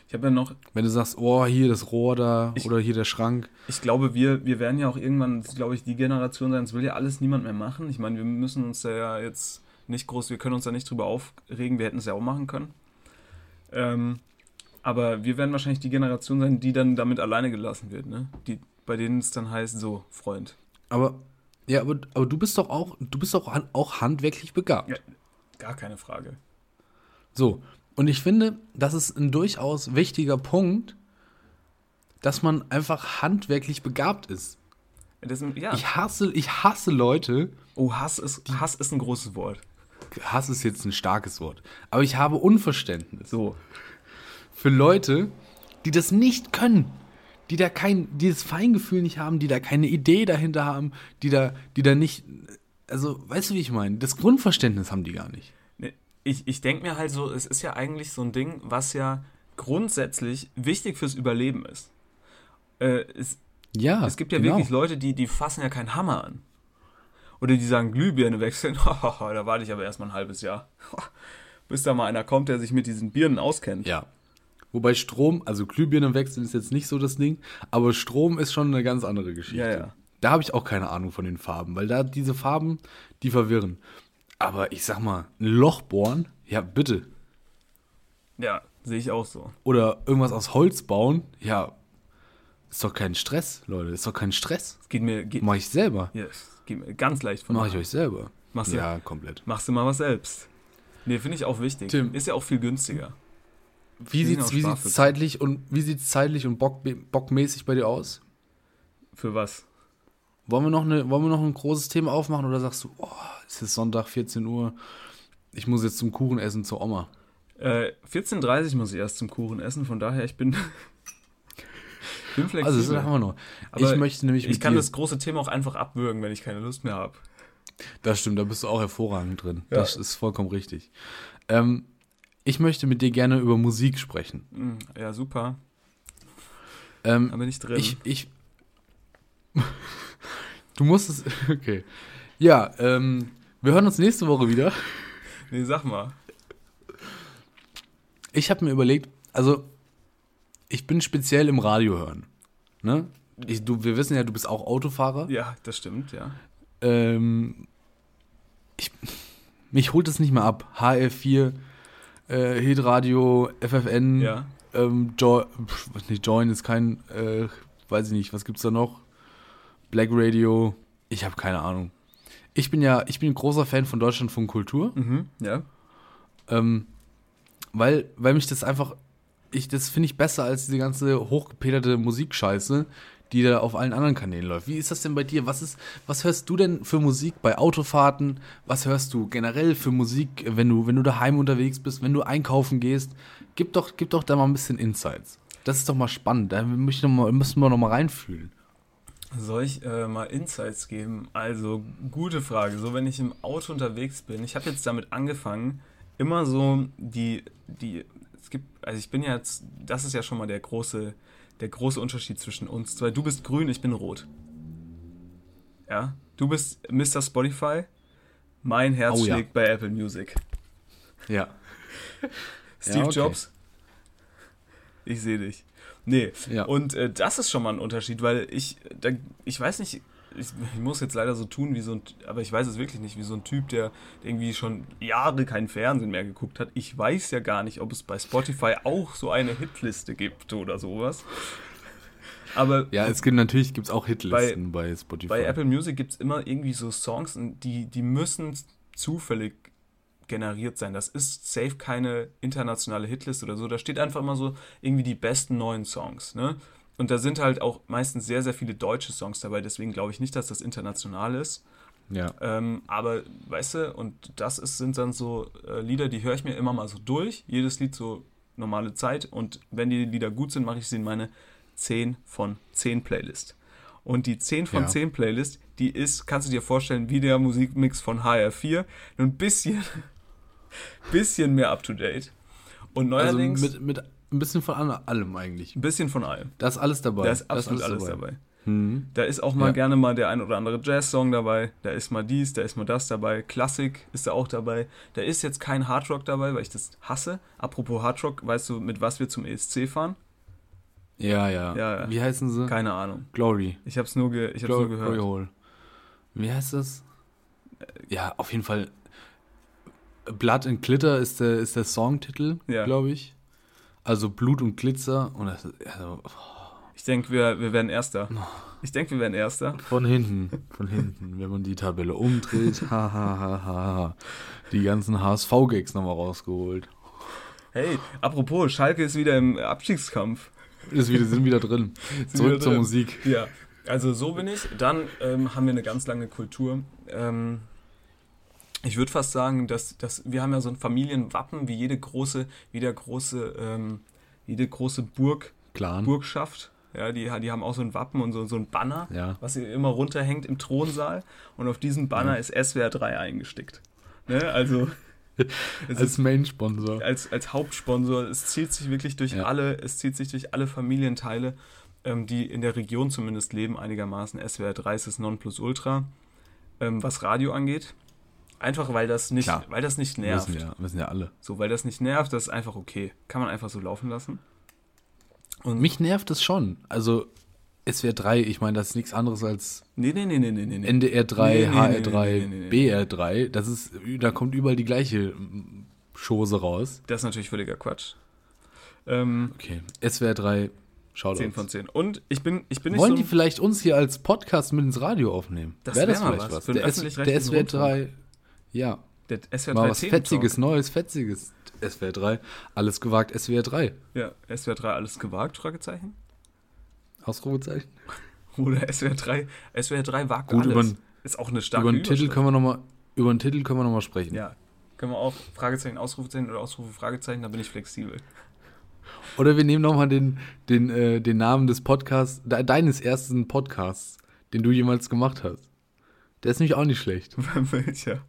Ich habe ja noch, Wenn du sagst, oh, hier das Rohr da Ich- oder hier der Schrank. ich glaube, wir, wir werden ja auch irgendwann, glaube ich, die Generation sein, es will ja alles niemand mehr machen. Ich meine, wir müssen uns da ja jetzt nicht groß, wir können uns da nicht drüber aufregen, wir hätten es ja auch machen können. Ähm, aber wir werden wahrscheinlich die Generation sein, die dann damit alleine gelassen wird, ne? Die, bei denen es dann heißt, so, Freund. Aber, ja, aber, aber du bist doch auch, du bist doch auch handwerklich begabt. Ja. Gar keine Frage. So. Und ich finde, das ist ein durchaus wichtiger Punkt, dass man einfach handwerklich begabt ist. Das, ja. Ich hasse, ich hasse Leute, oh, Hass ist, Hass ist ein großes Wort. Hass ist jetzt ein starkes Wort, aber ich habe Unverständnis So. für Leute, die das nicht können, die da kein, die das Feingefühl nicht haben, die da keine Idee dahinter haben, die da, die da nicht, also, weißt du, wie ich meine? Das Grundverständnis haben die gar nicht. Ich, ich denke mir halt so, es ist ja eigentlich so ein Ding, was ja grundsätzlich wichtig fürs Überleben ist. Äh, es, Ja, es gibt ja genau. wirklich Leute, die, die fassen ja keinen Hammer an. Oder die sagen Glühbirne wechseln. da warte ich aber erstmal ein halbes Jahr. Bis da mal einer kommt, der sich mit diesen Birnen auskennt. Ja. Wobei Strom, also Glühbirnen wechseln ist jetzt nicht so das Ding, aber Strom ist schon eine ganz andere Geschichte. Ja, ja. Da habe ich auch keine Ahnung von den Farben, weil da diese Farben, die verwirren. Aber ich sag mal, ein Loch bohren, ja bitte. Ja, sehe ich auch so. Oder irgendwas aus Holz bauen, ja, ist doch kein Stress, Leute, ist doch kein Stress. Es geht mir, geht, Mach ich selber. ja, es geht mir ganz leicht von Mach ich euch selber. Machst du- ja, komplett. Machst du mal was selbst. Nee, finde ich auch wichtig. Tim. Ist ja auch viel günstiger. Wie sieht's, Sparfüchse. sieht's zeitlich und wie sieht's zeitlich und bock, bockmäßig bei dir aus? Für was? Wollen wir, noch eine, wollen wir noch ein großes Thema aufmachen oder sagst du, oh, es ist Sonntag, 14 Uhr, ich muss jetzt zum Kuchen essen zur Oma? Äh, 14.30 Uhr muss ich erst zum Kuchen essen, von daher, ich bin. Bin flexibel. Also, das haben wir noch. Aber ich möchte nämlich ich mit kann dir, das große Thema auch einfach abwürgen, wenn ich keine Lust mehr habe. Das stimmt, da bist du auch hervorragend drin. Ja. Das ist vollkommen richtig. Ähm, ich möchte mit dir gerne über Musik sprechen. Hm, Ja, super. Ähm, Da bin ich drin. ich, ich. du musst es. Okay. Ja, ähm, wir hören uns nächste Woche wieder. nee, sag mal. Ich habe mir überlegt, also ich bin speziell im Radio hören. Ne? Ich, du, wir wissen ja, du bist auch Autofahrer. Ja, das stimmt, ja. Ähm, ich, mich holt es nicht mehr ab. HR4, äh, Hitradio, FFN, Ja. ähm, jo nicht, Join ist kein, äh, weiß ich nicht, was gibt's da noch? Black Radio, ich habe keine Ahnung. Ich bin ja, ich bin ein großer Fan von Deutschlandfunk Kultur. Mhm, ja. Ähm, weil, weil mich das einfach, ich, das finde ich besser als diese ganze hochgepeterte Musikscheiße, die da auf allen anderen Kanälen läuft. Wie ist das denn bei dir? Was ist, was hörst du denn für Musik bei Autofahrten? Was hörst du generell für Musik, wenn du, wenn du daheim unterwegs bist, wenn du einkaufen gehst? Gib doch, gib doch da mal ein bisschen Insights. Das ist doch mal spannend. Da müssen wir noch mal, reinfühlen. Soll ich äh, mal Insights geben? Also, gute Frage. So, wenn ich im Auto unterwegs bin, ich habe jetzt damit angefangen, immer so die, die, es gibt, also ich bin jetzt, das ist ja schon mal der große, der große Unterschied zwischen uns. Weil du bist grün, ich bin rot. Ja, du bist Mr. Spotify, mein Herz Oh ja. schlägt bei Apple Music. Ja. Steve okay. Jobs, ich sehe dich. Nee, Ja. und äh, das ist schon mal ein Unterschied, weil ich, da, ich weiß nicht, ich, ich muss jetzt leider so tun wie so ein, aber ich weiß es wirklich nicht, wie so ein Typ, der irgendwie schon Jahre kein Fernsehen mehr geguckt hat. Ich weiß ja gar nicht, ob es bei Spotify auch so eine Hitliste gibt oder sowas. Aber Ja, es gibt natürlich gibt's auch Hitlisten bei, Spotify. bei Apple Music gibt es immer irgendwie so Songs, die, die müssen zufällig generiert sein. Das ist safe keine internationale Hitliste oder so. Da steht einfach immer so irgendwie die besten neuen Songs. Ne? Und da sind halt auch meistens sehr, sehr viele deutsche Songs dabei. Deswegen glaube ich nicht, dass das international ist. ja. Ähm, aber weißt du, und das ist, sind dann so äh, Lieder, die höre ich mir immer mal so durch. Jedes Lied so normale Zeit. Und wenn die Lieder gut sind, mache ich sie in meine 10 von 10 Playlist. Und die 10 von Ja. 10 Playlist, die ist, kannst du dir vorstellen, wie der Musikmix von HR4. Nur ein bisschen, bisschen mehr up to date. Und Also neuerdings mit, mit ein bisschen von allem eigentlich. ein bisschen von allem. Da ist alles dabei. Da ist absolut alles dabei. Mhm. Da ist auch mal Ja. gerne mal der ein oder andere Jazz-Song dabei. Da ist mal dies, da ist mal das dabei. Klassik ist da auch dabei. Da ist jetzt kein Hardrock dabei, weil ich das hasse. Apropos Hardrock, weißt du, mit was wir zum ESC fahren? Ja, ja, Ja, ja. Wie heißen sie? Keine Ahnung. Glory. Ich hab's nur, ge ich hab's Glory, nur Glory gehört. Hole. Wie heißt das? Ja, auf jeden Fall. Blood and Glitter ist der, ist der Songtitel, Ja. glaube ich. Also Blut und Glitzer. Und das, also Ich denke, wir, wir werden Erster. Ich denke, wir werden Erster. von hinten, von hinten, wenn man die Tabelle umdreht. Ha, ha, ha, ha, ha. Die ganzen HSV-Gags nochmal rausgeholt. Hey, apropos, Schalke ist wieder im Abstiegskampf. Ist wieder, sind wieder drin. Zurück wieder zur drin. Musik. Ja, also so bin ich. Dann ähm, haben wir eine ganz lange Kultur. Ähm, ich würde fast sagen, dass, dass wir haben ja so ein Familienwappen wie jede große, wie der große, ähm, jede große Burg, Clan. Burgschaft. Ja, die, die haben auch so ein Wappen und so, so ein Banner, Ja. was immer runterhängt im Thronsaal. Und auf diesem Banner ist SWR 3 eingestickt. Ne? Also Als Main-Sponsor. als, als Hauptsponsor. Es zieht sich wirklich durch Ja. alle, es zieht sich durch alle Familienteile, ähm, die in der Region zumindest leben, einigermaßen. SWR 3 ist das Nonplusultra, ähm, was Radio angeht. Einfach weil das nicht, Klar. weil das nicht nervt. Wissen ja, wissen ja alle. So, weil das nicht nervt, das ist einfach okay. Kann man einfach so laufen lassen. Und Mich nervt es schon. Also SWR 3, ich meine, das ist nichts anderes als Nee, nee, nee, nee, nee, nee. NDR 3, Nee, nee, HR nee, 3, nee, nee, nee, nee. BR 3. Das ist, da kommt überall die gleiche Chose raus. Das ist natürlich völliger Quatsch. Ähm, Okay. SWR 3, schaut 10 von 10. Und ich bin, ich bin nicht Wollen so die vielleicht uns hier als Podcast mit ins Radio aufnehmen? Das Wäre das wär mal vielleicht was was? Der, S- der SWR 3, ja, der SWR 3 mal was. Fetziges, Neues, Fetziges. SWR 3, alles gewagt, SWR 3. Ja, SWR 3 alles gewagt, Fragezeichen? Ausrufezeichen. Oder SWR 3, SWR 3 wagt Gut, alles. übern- ist auch eine starke Über den Titel können wir noch mal, über den Titel können wir noch mal sprechen. Ja, können wir auch Fragezeichen, Ausrufezeichen oder Ausrufe, Fragezeichen, da bin ich flexibel. Oder wir nehmen nochmal den, den, äh, den Namen des Podcasts, de deines ersten Podcasts, den du jemals gemacht hast. Der ist nämlich auch nicht schlecht. Welcher?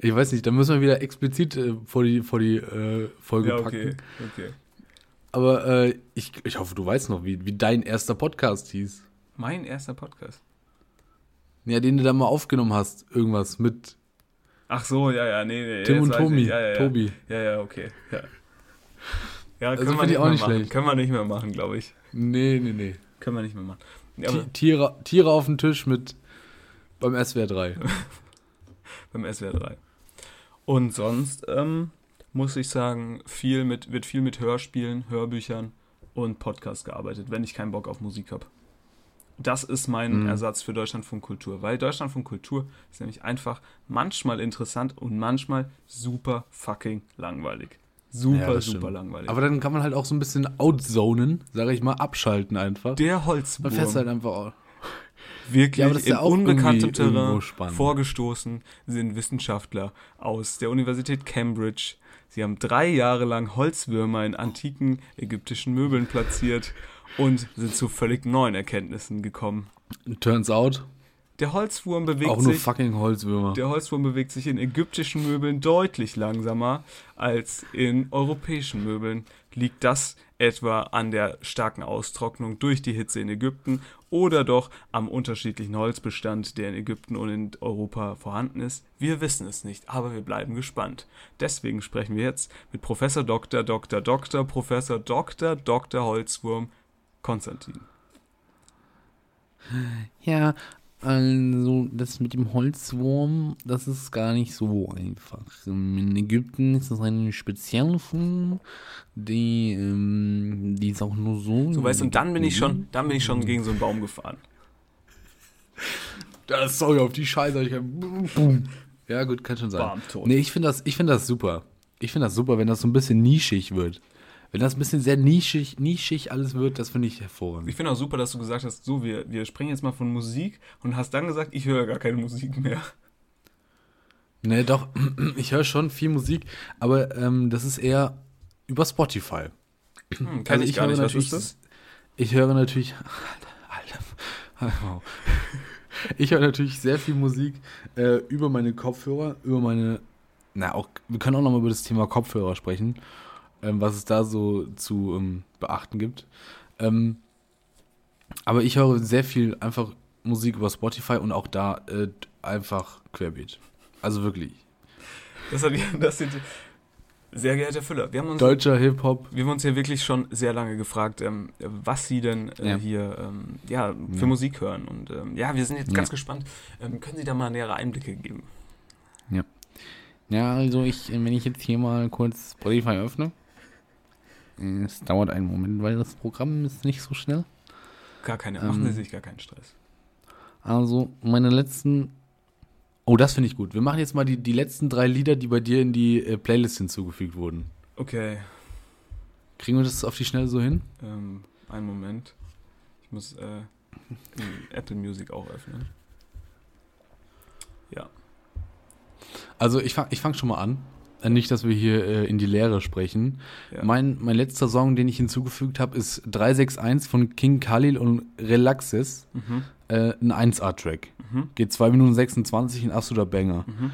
Ich weiß nicht, da müssen wir wieder explizit äh, vor die, vor die äh, Folge Ja, okay, packen. okay. Aber äh, ich, ich hoffe, du weißt noch, wie, wie dein erster Podcast hieß. Mein erster Podcast. Ja, den du da mal aufgenommen hast. Irgendwas mit Ach so, ja, ja, nee, nee. Tim und Tobi. Ja, ja, ja. Tobi. Ja, ja, okay. Ja, ja Also können wir find ich nicht auch nicht machen. schlecht. Können wir nicht mehr machen, glaube ich. Nee, nee, nee. Können wir nicht mehr machen. Tiere, Tiere auf dem Tisch mit beim SWR 3. beim SWR 3. Und sonst ähm, muss ich sagen, viel mit, wird viel mit Hörspielen, Hörbüchern und Podcasts gearbeitet, wenn ich keinen Bock auf Musik habe. Das ist mein Mhm. Ersatz für Deutschlandfunk Kultur, weil Deutschlandfunk Kultur ist nämlich einfach manchmal interessant und manchmal super fucking langweilig. Super, Ja, super langweilig. Aber dann kann man halt auch so ein bisschen outzonen, sage ich mal, abschalten einfach. der Man Holzwurm, fährst halt einfach auch. Wirklich Ja, in unbekanntem Terrain vorgestoßen sind Wissenschaftler aus der Universität Cambridge. Sie haben drei Jahre lang Holzwürmer in antiken ägyptischen Möbeln platziert und sind zu völlig neuen Erkenntnissen gekommen. Turns out, Der Holzwurm bewegt auch nur sich fucking Holzwürmer. Der Holzwurm bewegt sich in ägyptischen Möbeln deutlich langsamer als in europäischen Möbeln. Liegt das etwa an der starken Austrocknung durch die Hitze in Ägypten oder doch am unterschiedlichen Holzbestand, der in Ägypten und in Europa vorhanden ist? Wir wissen es nicht, aber wir bleiben gespannt. Deswegen sprechen wir jetzt mit Professor Dr. Dr. Dr. Professor Dr. Dr. Holzwurm Konstantin. Ja, also das mit dem Holzwurm, das ist gar nicht so einfach. In Ägypten ist das eine spezielle Form, die, ähm, die ist auch nur so. So weißt du, und dann bin ich schon, dann bin ich schon gegen so einen Baum gefahren. Das sorry auf die Scheiße. Ich Boom. Ja, gut, kann schon sein. Nee, ich finde das, ich finde das super. Ich finde das super, wenn das so ein bisschen nischig wird. Wenn das ein bisschen sehr nischig, nischig alles wird, das finde ich hervorragend. Ich finde auch super, dass du gesagt hast, so, wir, wir springen jetzt mal von Musik und hast dann gesagt, ich höre gar keine Musik mehr. Nee, doch, ich höre schon viel Musik, aber ähm, das ist eher über Spotify. Hm, kann ich gar höre nicht. Was natürlich- ist das? Ich höre natürlich. Ich höre natürlich sehr viel Musik äh, über meine Kopfhörer, über meine. Na, auch, wir können auch nochmal über das Thema Kopfhörer sprechen, ähm, was es da so zu ähm, beachten gibt. Ähm, aber ich höre sehr viel einfach Musik über Spotify und auch da äh, einfach querbeet. Also wirklich. Das, hat, das sind, sehr geehrter Füller, wir haben uns, Deutscher Hip-Hop. wir haben uns ja wirklich schon sehr lange gefragt, ähm, was Sie denn äh, Ja. hier ähm, ja, für Ja. Musik hören. Und ähm, ja, wir sind jetzt ganz Ja. gespannt. Ähm, können Sie da mal nähere Einblicke geben? Ja, also ich, wenn ich jetzt hier mal kurz Spotify öffne. Es dauert einen Moment, weil das Programm ist nicht so schnell. Gar keine, Ähm. machen Sie sich gar keinen Stress. Also meine letzten. Oh, das finde ich gut. Wir machen jetzt mal die, die letzten drei Lieder, die bei dir in die äh, Playlist hinzugefügt wurden. Okay, Kriegen wir das auf die Schnelle so hin? ähm, einen Moment. Ich muss äh, Apple Music auch öffnen. Ja. Also ich fange ich fang schon mal an. Äh, Nicht, dass wir hier äh, in die Leere sprechen. Ja. Mein, mein letzter Song, den ich hinzugefügt habe, ist 361 von King Khalil und Relaxes. Mhm. Äh, ein 1A-Track. Mhm. Geht 2 Minuten 26, ein absoluter Banger. Mhm.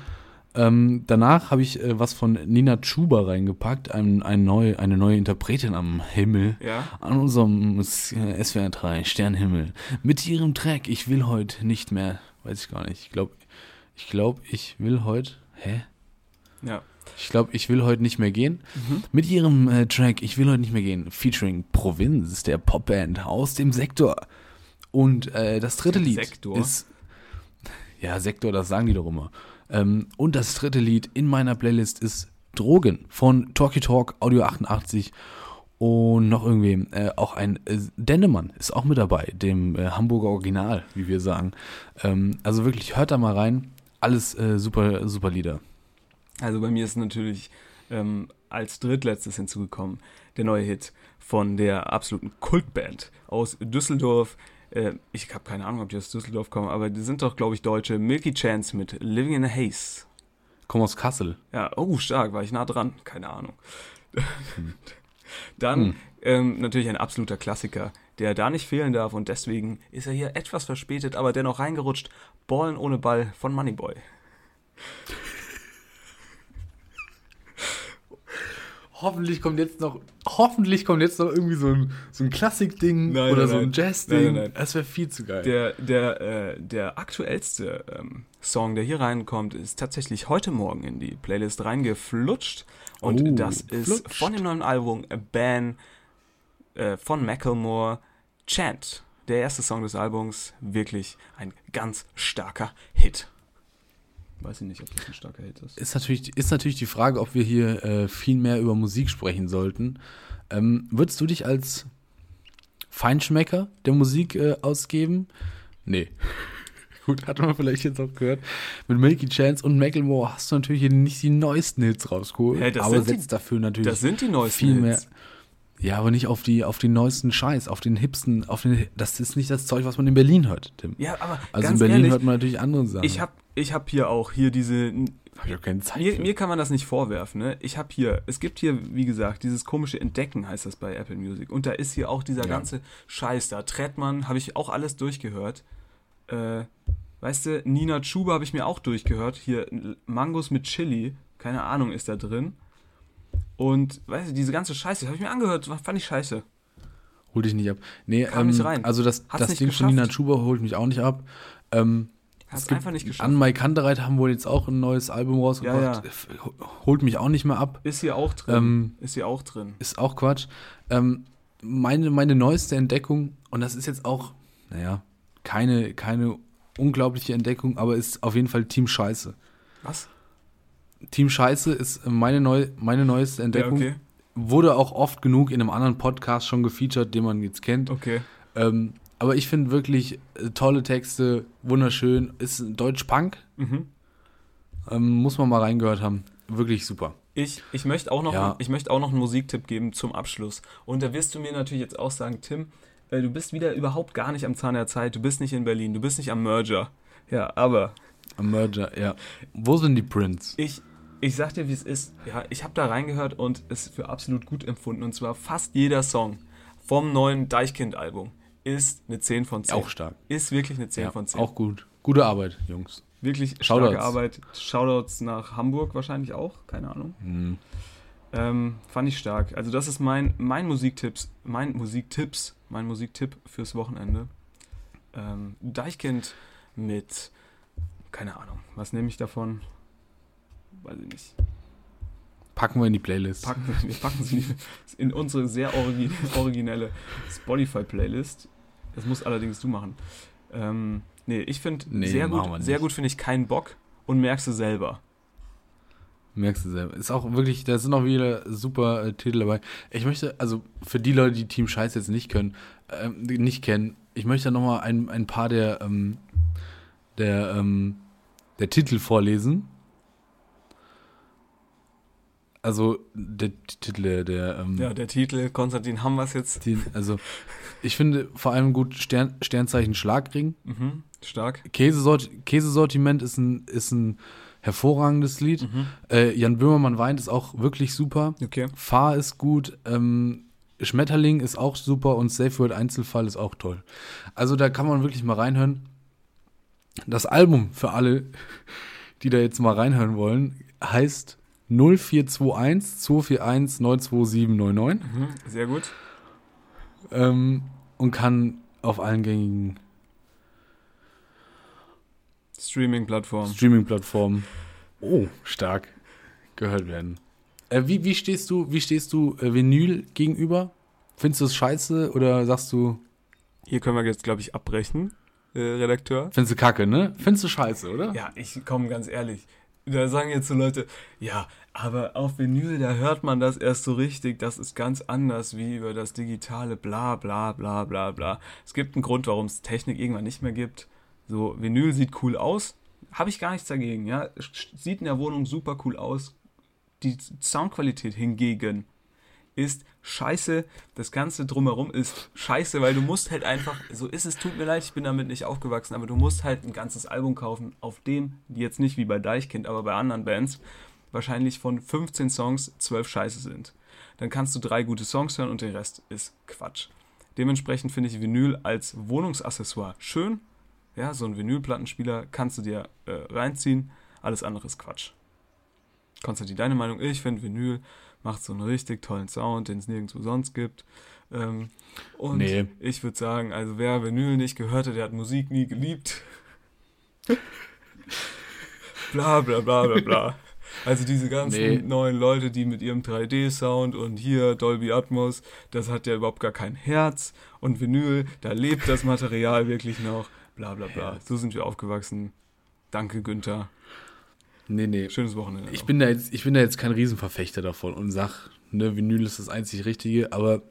Ähm, danach habe ich äh, was von Nina Chuba reingepackt, ein, ein neu, eine neue Interpretin am Himmel. Ja. An unserem äh, SWR 3 Sternhimmel. Mit ihrem Track Ich will heute nicht mehr, weiß ich gar nicht. Ich glaube, ich glaube, ich will heute. Hä? Ja. Ich glaube, ich will heute nicht mehr gehen. Mhm. Mit ihrem äh, Track Ich will heute nicht mehr gehen, featuring Provinz, der Popband aus dem Sektor. Und äh, das dritte Lied Sektor? ist. Ja, Sektor, das sagen die doch immer. Ähm, und das dritte Lied in meiner Playlist ist Drogen von Talkie Talk Audio 88 und noch irgendwem. Äh, auch ein äh, Dennemann ist auch mit dabei, dem äh, Hamburger Original, wie wir sagen. Ähm, also wirklich, hört da mal rein. Alles äh, super, super Lieder. Also bei mir ist natürlich ähm, als drittletztes hinzugekommen der neue Hit von der absoluten Kultband aus Düsseldorf. Äh, ich habe keine Ahnung, ob die aus Düsseldorf kommen, aber die sind doch, glaube ich, Deutsche. Milky Chance mit Living in a Haze. Komm aus Kassel. Ja, oh, stark, war ich nah dran. Keine Ahnung. Dann hm. ähm, natürlich ein absoluter Klassiker, der da nicht fehlen darf und deswegen ist er hier etwas verspätet, aber dennoch reingerutscht. Ballen ohne Ball von Moneyboy. Hoffentlich kommt jetzt noch, hoffentlich kommt jetzt noch irgendwie so ein, so ein Klassik-Ding oder nein, so ein Jazz-Ding. Das wäre viel zu geil. Der, der, äh, der aktuellste ähm, Song, der hier reinkommt, ist tatsächlich heute Morgen in die Playlist reingeflutscht. Und oh, das ist flutscht. von dem neuen Album A Ban äh, von Macklemore, Chant. Der erste Song des Albums, wirklich ein ganz starker Hit. Weiß ich nicht, ob das ein starker Hit ist. Ist natürlich, ist natürlich die Frage, ob wir hier äh, viel mehr über Musik sprechen sollten. Ähm, würdest du dich als Feinschmecker der Musik äh, ausgeben? Nee. Gut, hat man vielleicht jetzt auch gehört. Mit Milky Chance und Macklemore hast du natürlich nicht die neuesten Hits rausgeholt. Ja, aber setzt die, dafür natürlich das sind die neuesten viel mehr. Hits. Ja, aber nicht auf die, auf den neuesten Scheiß, auf den hipsten, auf den. Das ist nicht das Zeug, was man in Berlin hört, Tim. Ja, aber. Also in Berlin ehrlich, hört man natürlich andere Sachen. Ich habe ich hab hier auch hier diese. Hab ich auch keine Zeit. Mir, mir kann man das nicht vorwerfen, ne? Ich habe hier, es gibt hier, wie gesagt, dieses komische Entdecken heißt das bei Apple Music. Und da ist hier auch dieser ja. ganze Scheiß da. Trettmann habe ich auch alles durchgehört. Äh, weißt du, Nina Chuba habe ich mir auch durchgehört. Hier Mangos mit Chili, keine Ahnung, ist da drin. Und, weißt du, diese ganze Scheiße, habe ich mir angehört, fand ich scheiße. Hol dich nicht ab. Nee, Kam ähm, nicht rein. also das, das Ding geschafft. von Nina Chuba holt mich auch nicht ab. Ähm, Hast einfach nicht geschafft. An Mike Kantereit haben wohl jetzt auch ein neues Album rausgebracht. Ja, ja. Holt mich auch nicht mehr ab. Ist hier auch drin. Ähm, ist hier auch drin. Ist auch Quatsch. Ähm, meine, meine neueste Entdeckung, und das ist jetzt auch, naja, keine, keine unglaubliche Entdeckung, aber ist auf jeden Fall Team Scheiße. Was? Team Scheiße ist meine, neu, meine neueste Entdeckung. Ja, okay. Wurde auch oft genug in einem anderen Podcast schon gefeatured, den man jetzt kennt. Okay. Ähm, aber ich finde wirklich äh, tolle Texte, wunderschön. Ist Deutsch-Punk. Mhm. Ähm, muss man mal reingehört haben. Wirklich super. Ich, ich, möchte auch noch, ja. ich möchte auch noch einen Musiktipp geben zum Abschluss. Und da wirst du mir natürlich jetzt auch sagen, Tim, äh, du bist wieder überhaupt gar nicht am Zahn der Zeit. Du bist nicht in Berlin. Du bist nicht am Merger. Ja, aber. Am Merger, ja. Wo sind die Prints? Ich, ich sag dir, wie es ist. Ja, ich habe da reingehört und es für absolut gut empfunden. Und zwar fast jeder Song vom neuen Deichkind-Album ist eine 10 von 10. Auch stark. Ist wirklich eine 10 ja, von 10. Auch gut. Gute Arbeit, Jungs. Wirklich Shoutouts. starke Arbeit. Shoutouts nach Hamburg wahrscheinlich auch. Keine Ahnung. Mhm. Ähm, fand ich stark. Also das ist mein, mein Musiktipps, mein Musiktipps, mein Musiktipp fürs Wochenende. Ähm, Deichkind mit, keine Ahnung, was nehme ich davon? Weiß ich nicht. Packen wir in die Playlist. Packen, wir packen sie in unsere sehr originelle Spotify-Playlist. Das muss allerdings du machen. Ähm, nee, ich finde nee, sehr gut, sehr gut finde ich keinen Bock und merkst du selber. Merkst du selber. Ist auch wirklich, da sind auch wieder super äh, Titel dabei. Ich möchte, also für die Leute, die Team Scheiß jetzt nicht können, äh, nicht kennen, ich möchte nochmal ein, ein paar der, ähm, der, ähm, der Titel vorlesen also der Titel, der. Ähm, ja, der Titel, Konstantin, haben wir es jetzt. Die, also, ich finde vor allem gut Stern, Sternzeichen Schlagring. Mhm, stark. Käsesort, Käsesortiment ist ein, ist ein hervorragendes Lied. Mhm. Äh, Jan Böhmermann weint ist auch wirklich super. Okay. Fahr ist gut. Ähm, Schmetterling ist auch super und Safe Word Einzelfall ist auch toll. Also da kann man wirklich mal reinhören. Das Album für alle, die da jetzt mal reinhören wollen, heißt 0421 241 92799. Mhm, sehr gut. Ähm, und kann auf allen gängigen Streaming-Plattformen. Streaming-Plattformen. Oh, stark. Gehört werden. Äh, wie, wie stehst du, wie stehst du äh, Vinyl gegenüber? Findest du es scheiße oder sagst du. Hier können wir jetzt, glaube ich, abbrechen, äh, Redakteur. Findest du kacke, ne? Findest du scheiße, oder? Ja, ich komme ganz ehrlich da sagen jetzt so Leute, ja, aber auf Vinyl, da hört man das erst so richtig, das ist ganz anders wie über das digitale bla bla bla bla bla. Es gibt einen Grund, warum es Technik irgendwann nicht mehr gibt. So, Vinyl sieht cool aus, habe ich gar nichts dagegen, ja. Sieht in der Wohnung super cool aus. Die Soundqualität hingegen ist scheiße. Das Ganze drumherum ist scheiße, weil du musst halt einfach, so ist es, tut mir leid, ich bin damit nicht aufgewachsen, aber du musst halt ein ganzes Album kaufen, auf dem, jetzt nicht wie bei Deichkind, aber bei anderen Bands, wahrscheinlich von 15 Songs 12 scheiße sind. dann kannst du drei gute Songs hören und der Rest ist Quatsch. Dementsprechend finde ich Vinyl als Wohnungsaccessoire schön. Ja, so ein Vinylplattenspieler kannst du dir äh, reinziehen. Alles andere ist Quatsch. Konstantin, deine Meinung? Ich finde Vinyl macht so einen richtig tollen Sound, den es nirgendwo sonst gibt. Ähm, und nee. ich würde sagen, also wer Vinyl nicht gehört hat, der hat Musik nie geliebt. bla bla bla bla bla. Also diese ganzen nee. neuen Leute, die mit ihrem 3D-Sound und hier Dolby Atmos, das hat ja überhaupt gar kein Herz. Und Vinyl, da lebt das Material wirklich noch. Bla bla bla. So sind wir aufgewachsen. Danke, Günther. Nee, nee. Schönes Wochenende. Ich bin, da jetzt, ich bin da jetzt kein Riesenverfechter davon und sag, ne, Vinyl ist das einzig Richtige, aber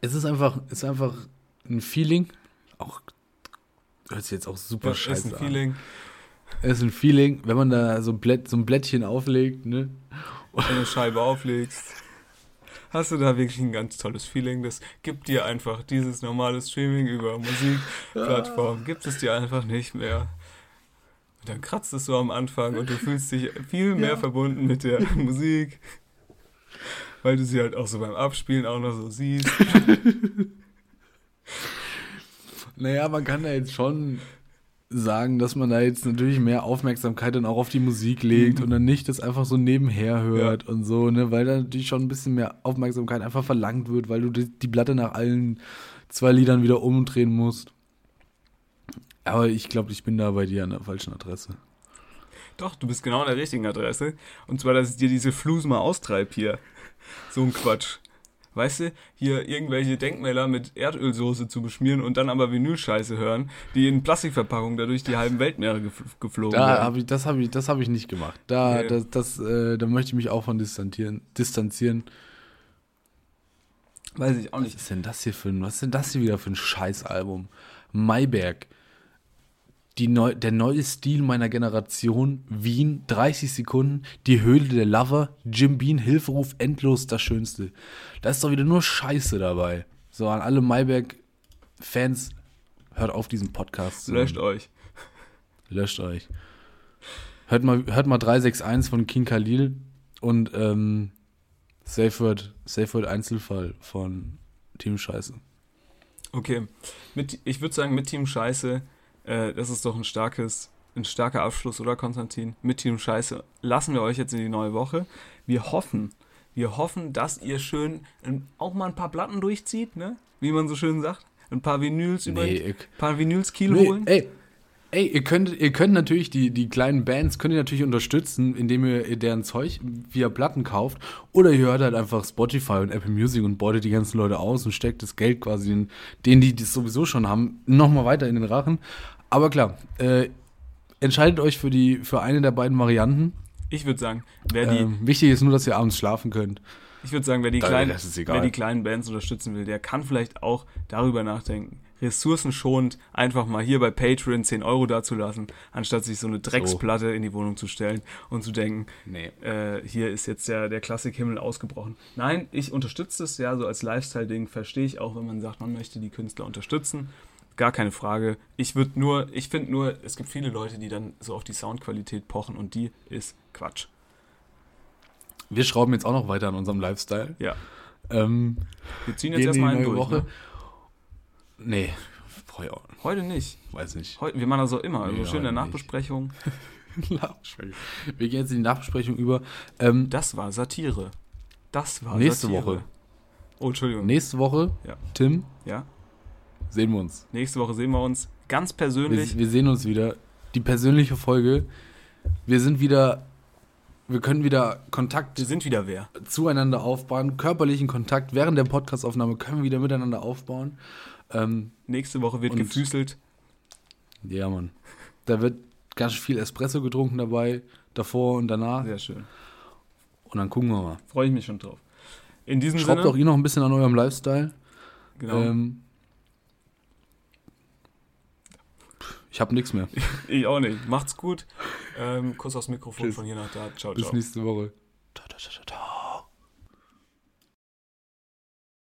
es ist einfach, ist einfach ein Feeling. Auch hört sich jetzt auch super ja, scheiße ist ein Feeling. Es ist ein Feeling, wenn man da so, Blätt, so ein Blättchen auflegt, ne? Und eine Scheibe auflegst, hast du da wirklich ein ganz tolles Feeling. Das gibt dir einfach dieses normale Streaming über Musikplattformen, gibt es dir einfach nicht mehr. Dann kratzt es so am Anfang und du fühlst dich viel mehr ja. verbunden mit der Musik, weil du sie halt auch so beim Abspielen auch noch so siehst. naja, man kann ja jetzt schon sagen, dass man da jetzt natürlich mehr Aufmerksamkeit dann auch auf die Musik legt mhm. und dann nicht das einfach so nebenher hört ja. und so, ne, weil da natürlich schon ein bisschen mehr Aufmerksamkeit einfach verlangt wird, weil du die, die Platte nach allen zwei Liedern wieder umdrehen musst. Aber ich glaube, ich bin da bei dir an der falschen Adresse. Doch, du bist genau an der richtigen Adresse. Und zwar, dass ich dir diese Flus mal austreibe hier. So ein Quatsch weißt du, hier irgendwelche Denkmäler mit Erdölsoße zu beschmieren und dann aber Vinylscheiße hören, die in Plastikverpackung dadurch die halben Weltmeere geflogen da werden. Hab ich, das habe ich, hab ich nicht gemacht. Da, nee. das, das, äh, da möchte ich mich auch von distanzieren. distanzieren. Weiß ich auch nicht. Was ist denn das hier für ein, was ist denn das hier wieder für ein Scheißalbum? Mayberg die neu, der neue Stil meiner Generation, Wien, 30 Sekunden, die Höhle der Lover, Jim Bean, Hilferuf, endlos das Schönste. Da ist doch wieder nur Scheiße dabei. So, an alle Mayberg-Fans, hört auf diesen Podcast. Löscht euch. Löscht euch. Hört mal, hört mal 361 von King Khalil und ähm, Safe Word, Safe Word Einzelfall von Team Scheiße. Okay, mit, ich würde sagen, mit Team Scheiße äh, das ist doch ein starkes, ein starker Abschluss, oder Konstantin? Mit Team Scheiße lassen wir euch jetzt in die neue Woche. Wir hoffen, wir hoffen, dass ihr schön auch mal ein paar Platten durchzieht, ne? Wie man so schön sagt. Ein paar Vinyls über nee, ein paar Vinyls Kiel nee, holen. Ey, Ey, ihr könnt, ihr könnt natürlich die, die kleinen Bands könnt ihr natürlich unterstützen, indem ihr deren Zeug via Platten kauft. Oder ihr hört halt einfach Spotify und Apple Music und beutet die ganzen Leute aus und steckt das Geld quasi in denen, die das sowieso schon haben, nochmal weiter in den Rachen. Aber klar, äh, entscheidet euch für die, für eine der beiden Varianten. Ich würde sagen, wer die. Ähm, wichtig ist nur, dass ihr abends schlafen könnt. Ich würde sagen, wer die, kleinen, wer die kleinen Bands unterstützen will, der kann vielleicht auch darüber nachdenken, ressourcenschonend einfach mal hier bei Patreon 10 Euro dazulassen, anstatt sich so eine Drecksplatte so. in die Wohnung zu stellen und zu denken, nee. äh, hier ist jetzt der, der Klassikhimmel ausgebrochen. Nein, ich unterstütze es ja so als Lifestyle-Ding, verstehe ich auch, wenn man sagt, man möchte die Künstler unterstützen. Gar keine Frage. Ich würde nur, ich finde nur, es gibt viele Leute, die dann so auf die Soundqualität pochen und die ist Quatsch. Wir schrauben jetzt auch noch weiter an unserem Lifestyle. Ja. Ähm, wir ziehen jetzt erstmal eine durch. Woche. Ne? Nee, heute nicht. Weiß nicht. Heute, wir machen das auch immer. Also nee, schön in der Nachbesprechung. Nachbesprechung. Wir gehen jetzt in die Nachbesprechung über. Ähm, das war Satire. Das war nächste Satire. Woche. Oh, Entschuldigung. Nächste Woche, ja. Tim. Ja. Sehen wir uns. Nächste Woche sehen wir uns. Ganz persönlich. Wir, wir sehen uns wieder. Die persönliche Folge. Wir sind wieder wir können wieder Kontakt. Wir sind wieder wer. Zueinander aufbauen, körperlichen Kontakt. Während der Podcastaufnahme können wir wieder miteinander aufbauen. Ähm, Nächste Woche wird gefüßelt. Ja, Mann. Da wird ganz viel Espresso getrunken dabei, davor und danach. Sehr schön. Und dann gucken wir mal. Freue ich mich schon drauf. In diesem Schraubt Sinne. auch ihr noch ein bisschen an eurem Lifestyle. Genau. Ähm, ich habe nichts mehr. ich auch nicht. Macht's gut. Ähm, Kuss aufs Mikrofon Tschüss. von hier nach da. Ciao, ciao. Bis nächste Woche. Ciao, ciao, ciao, ciao.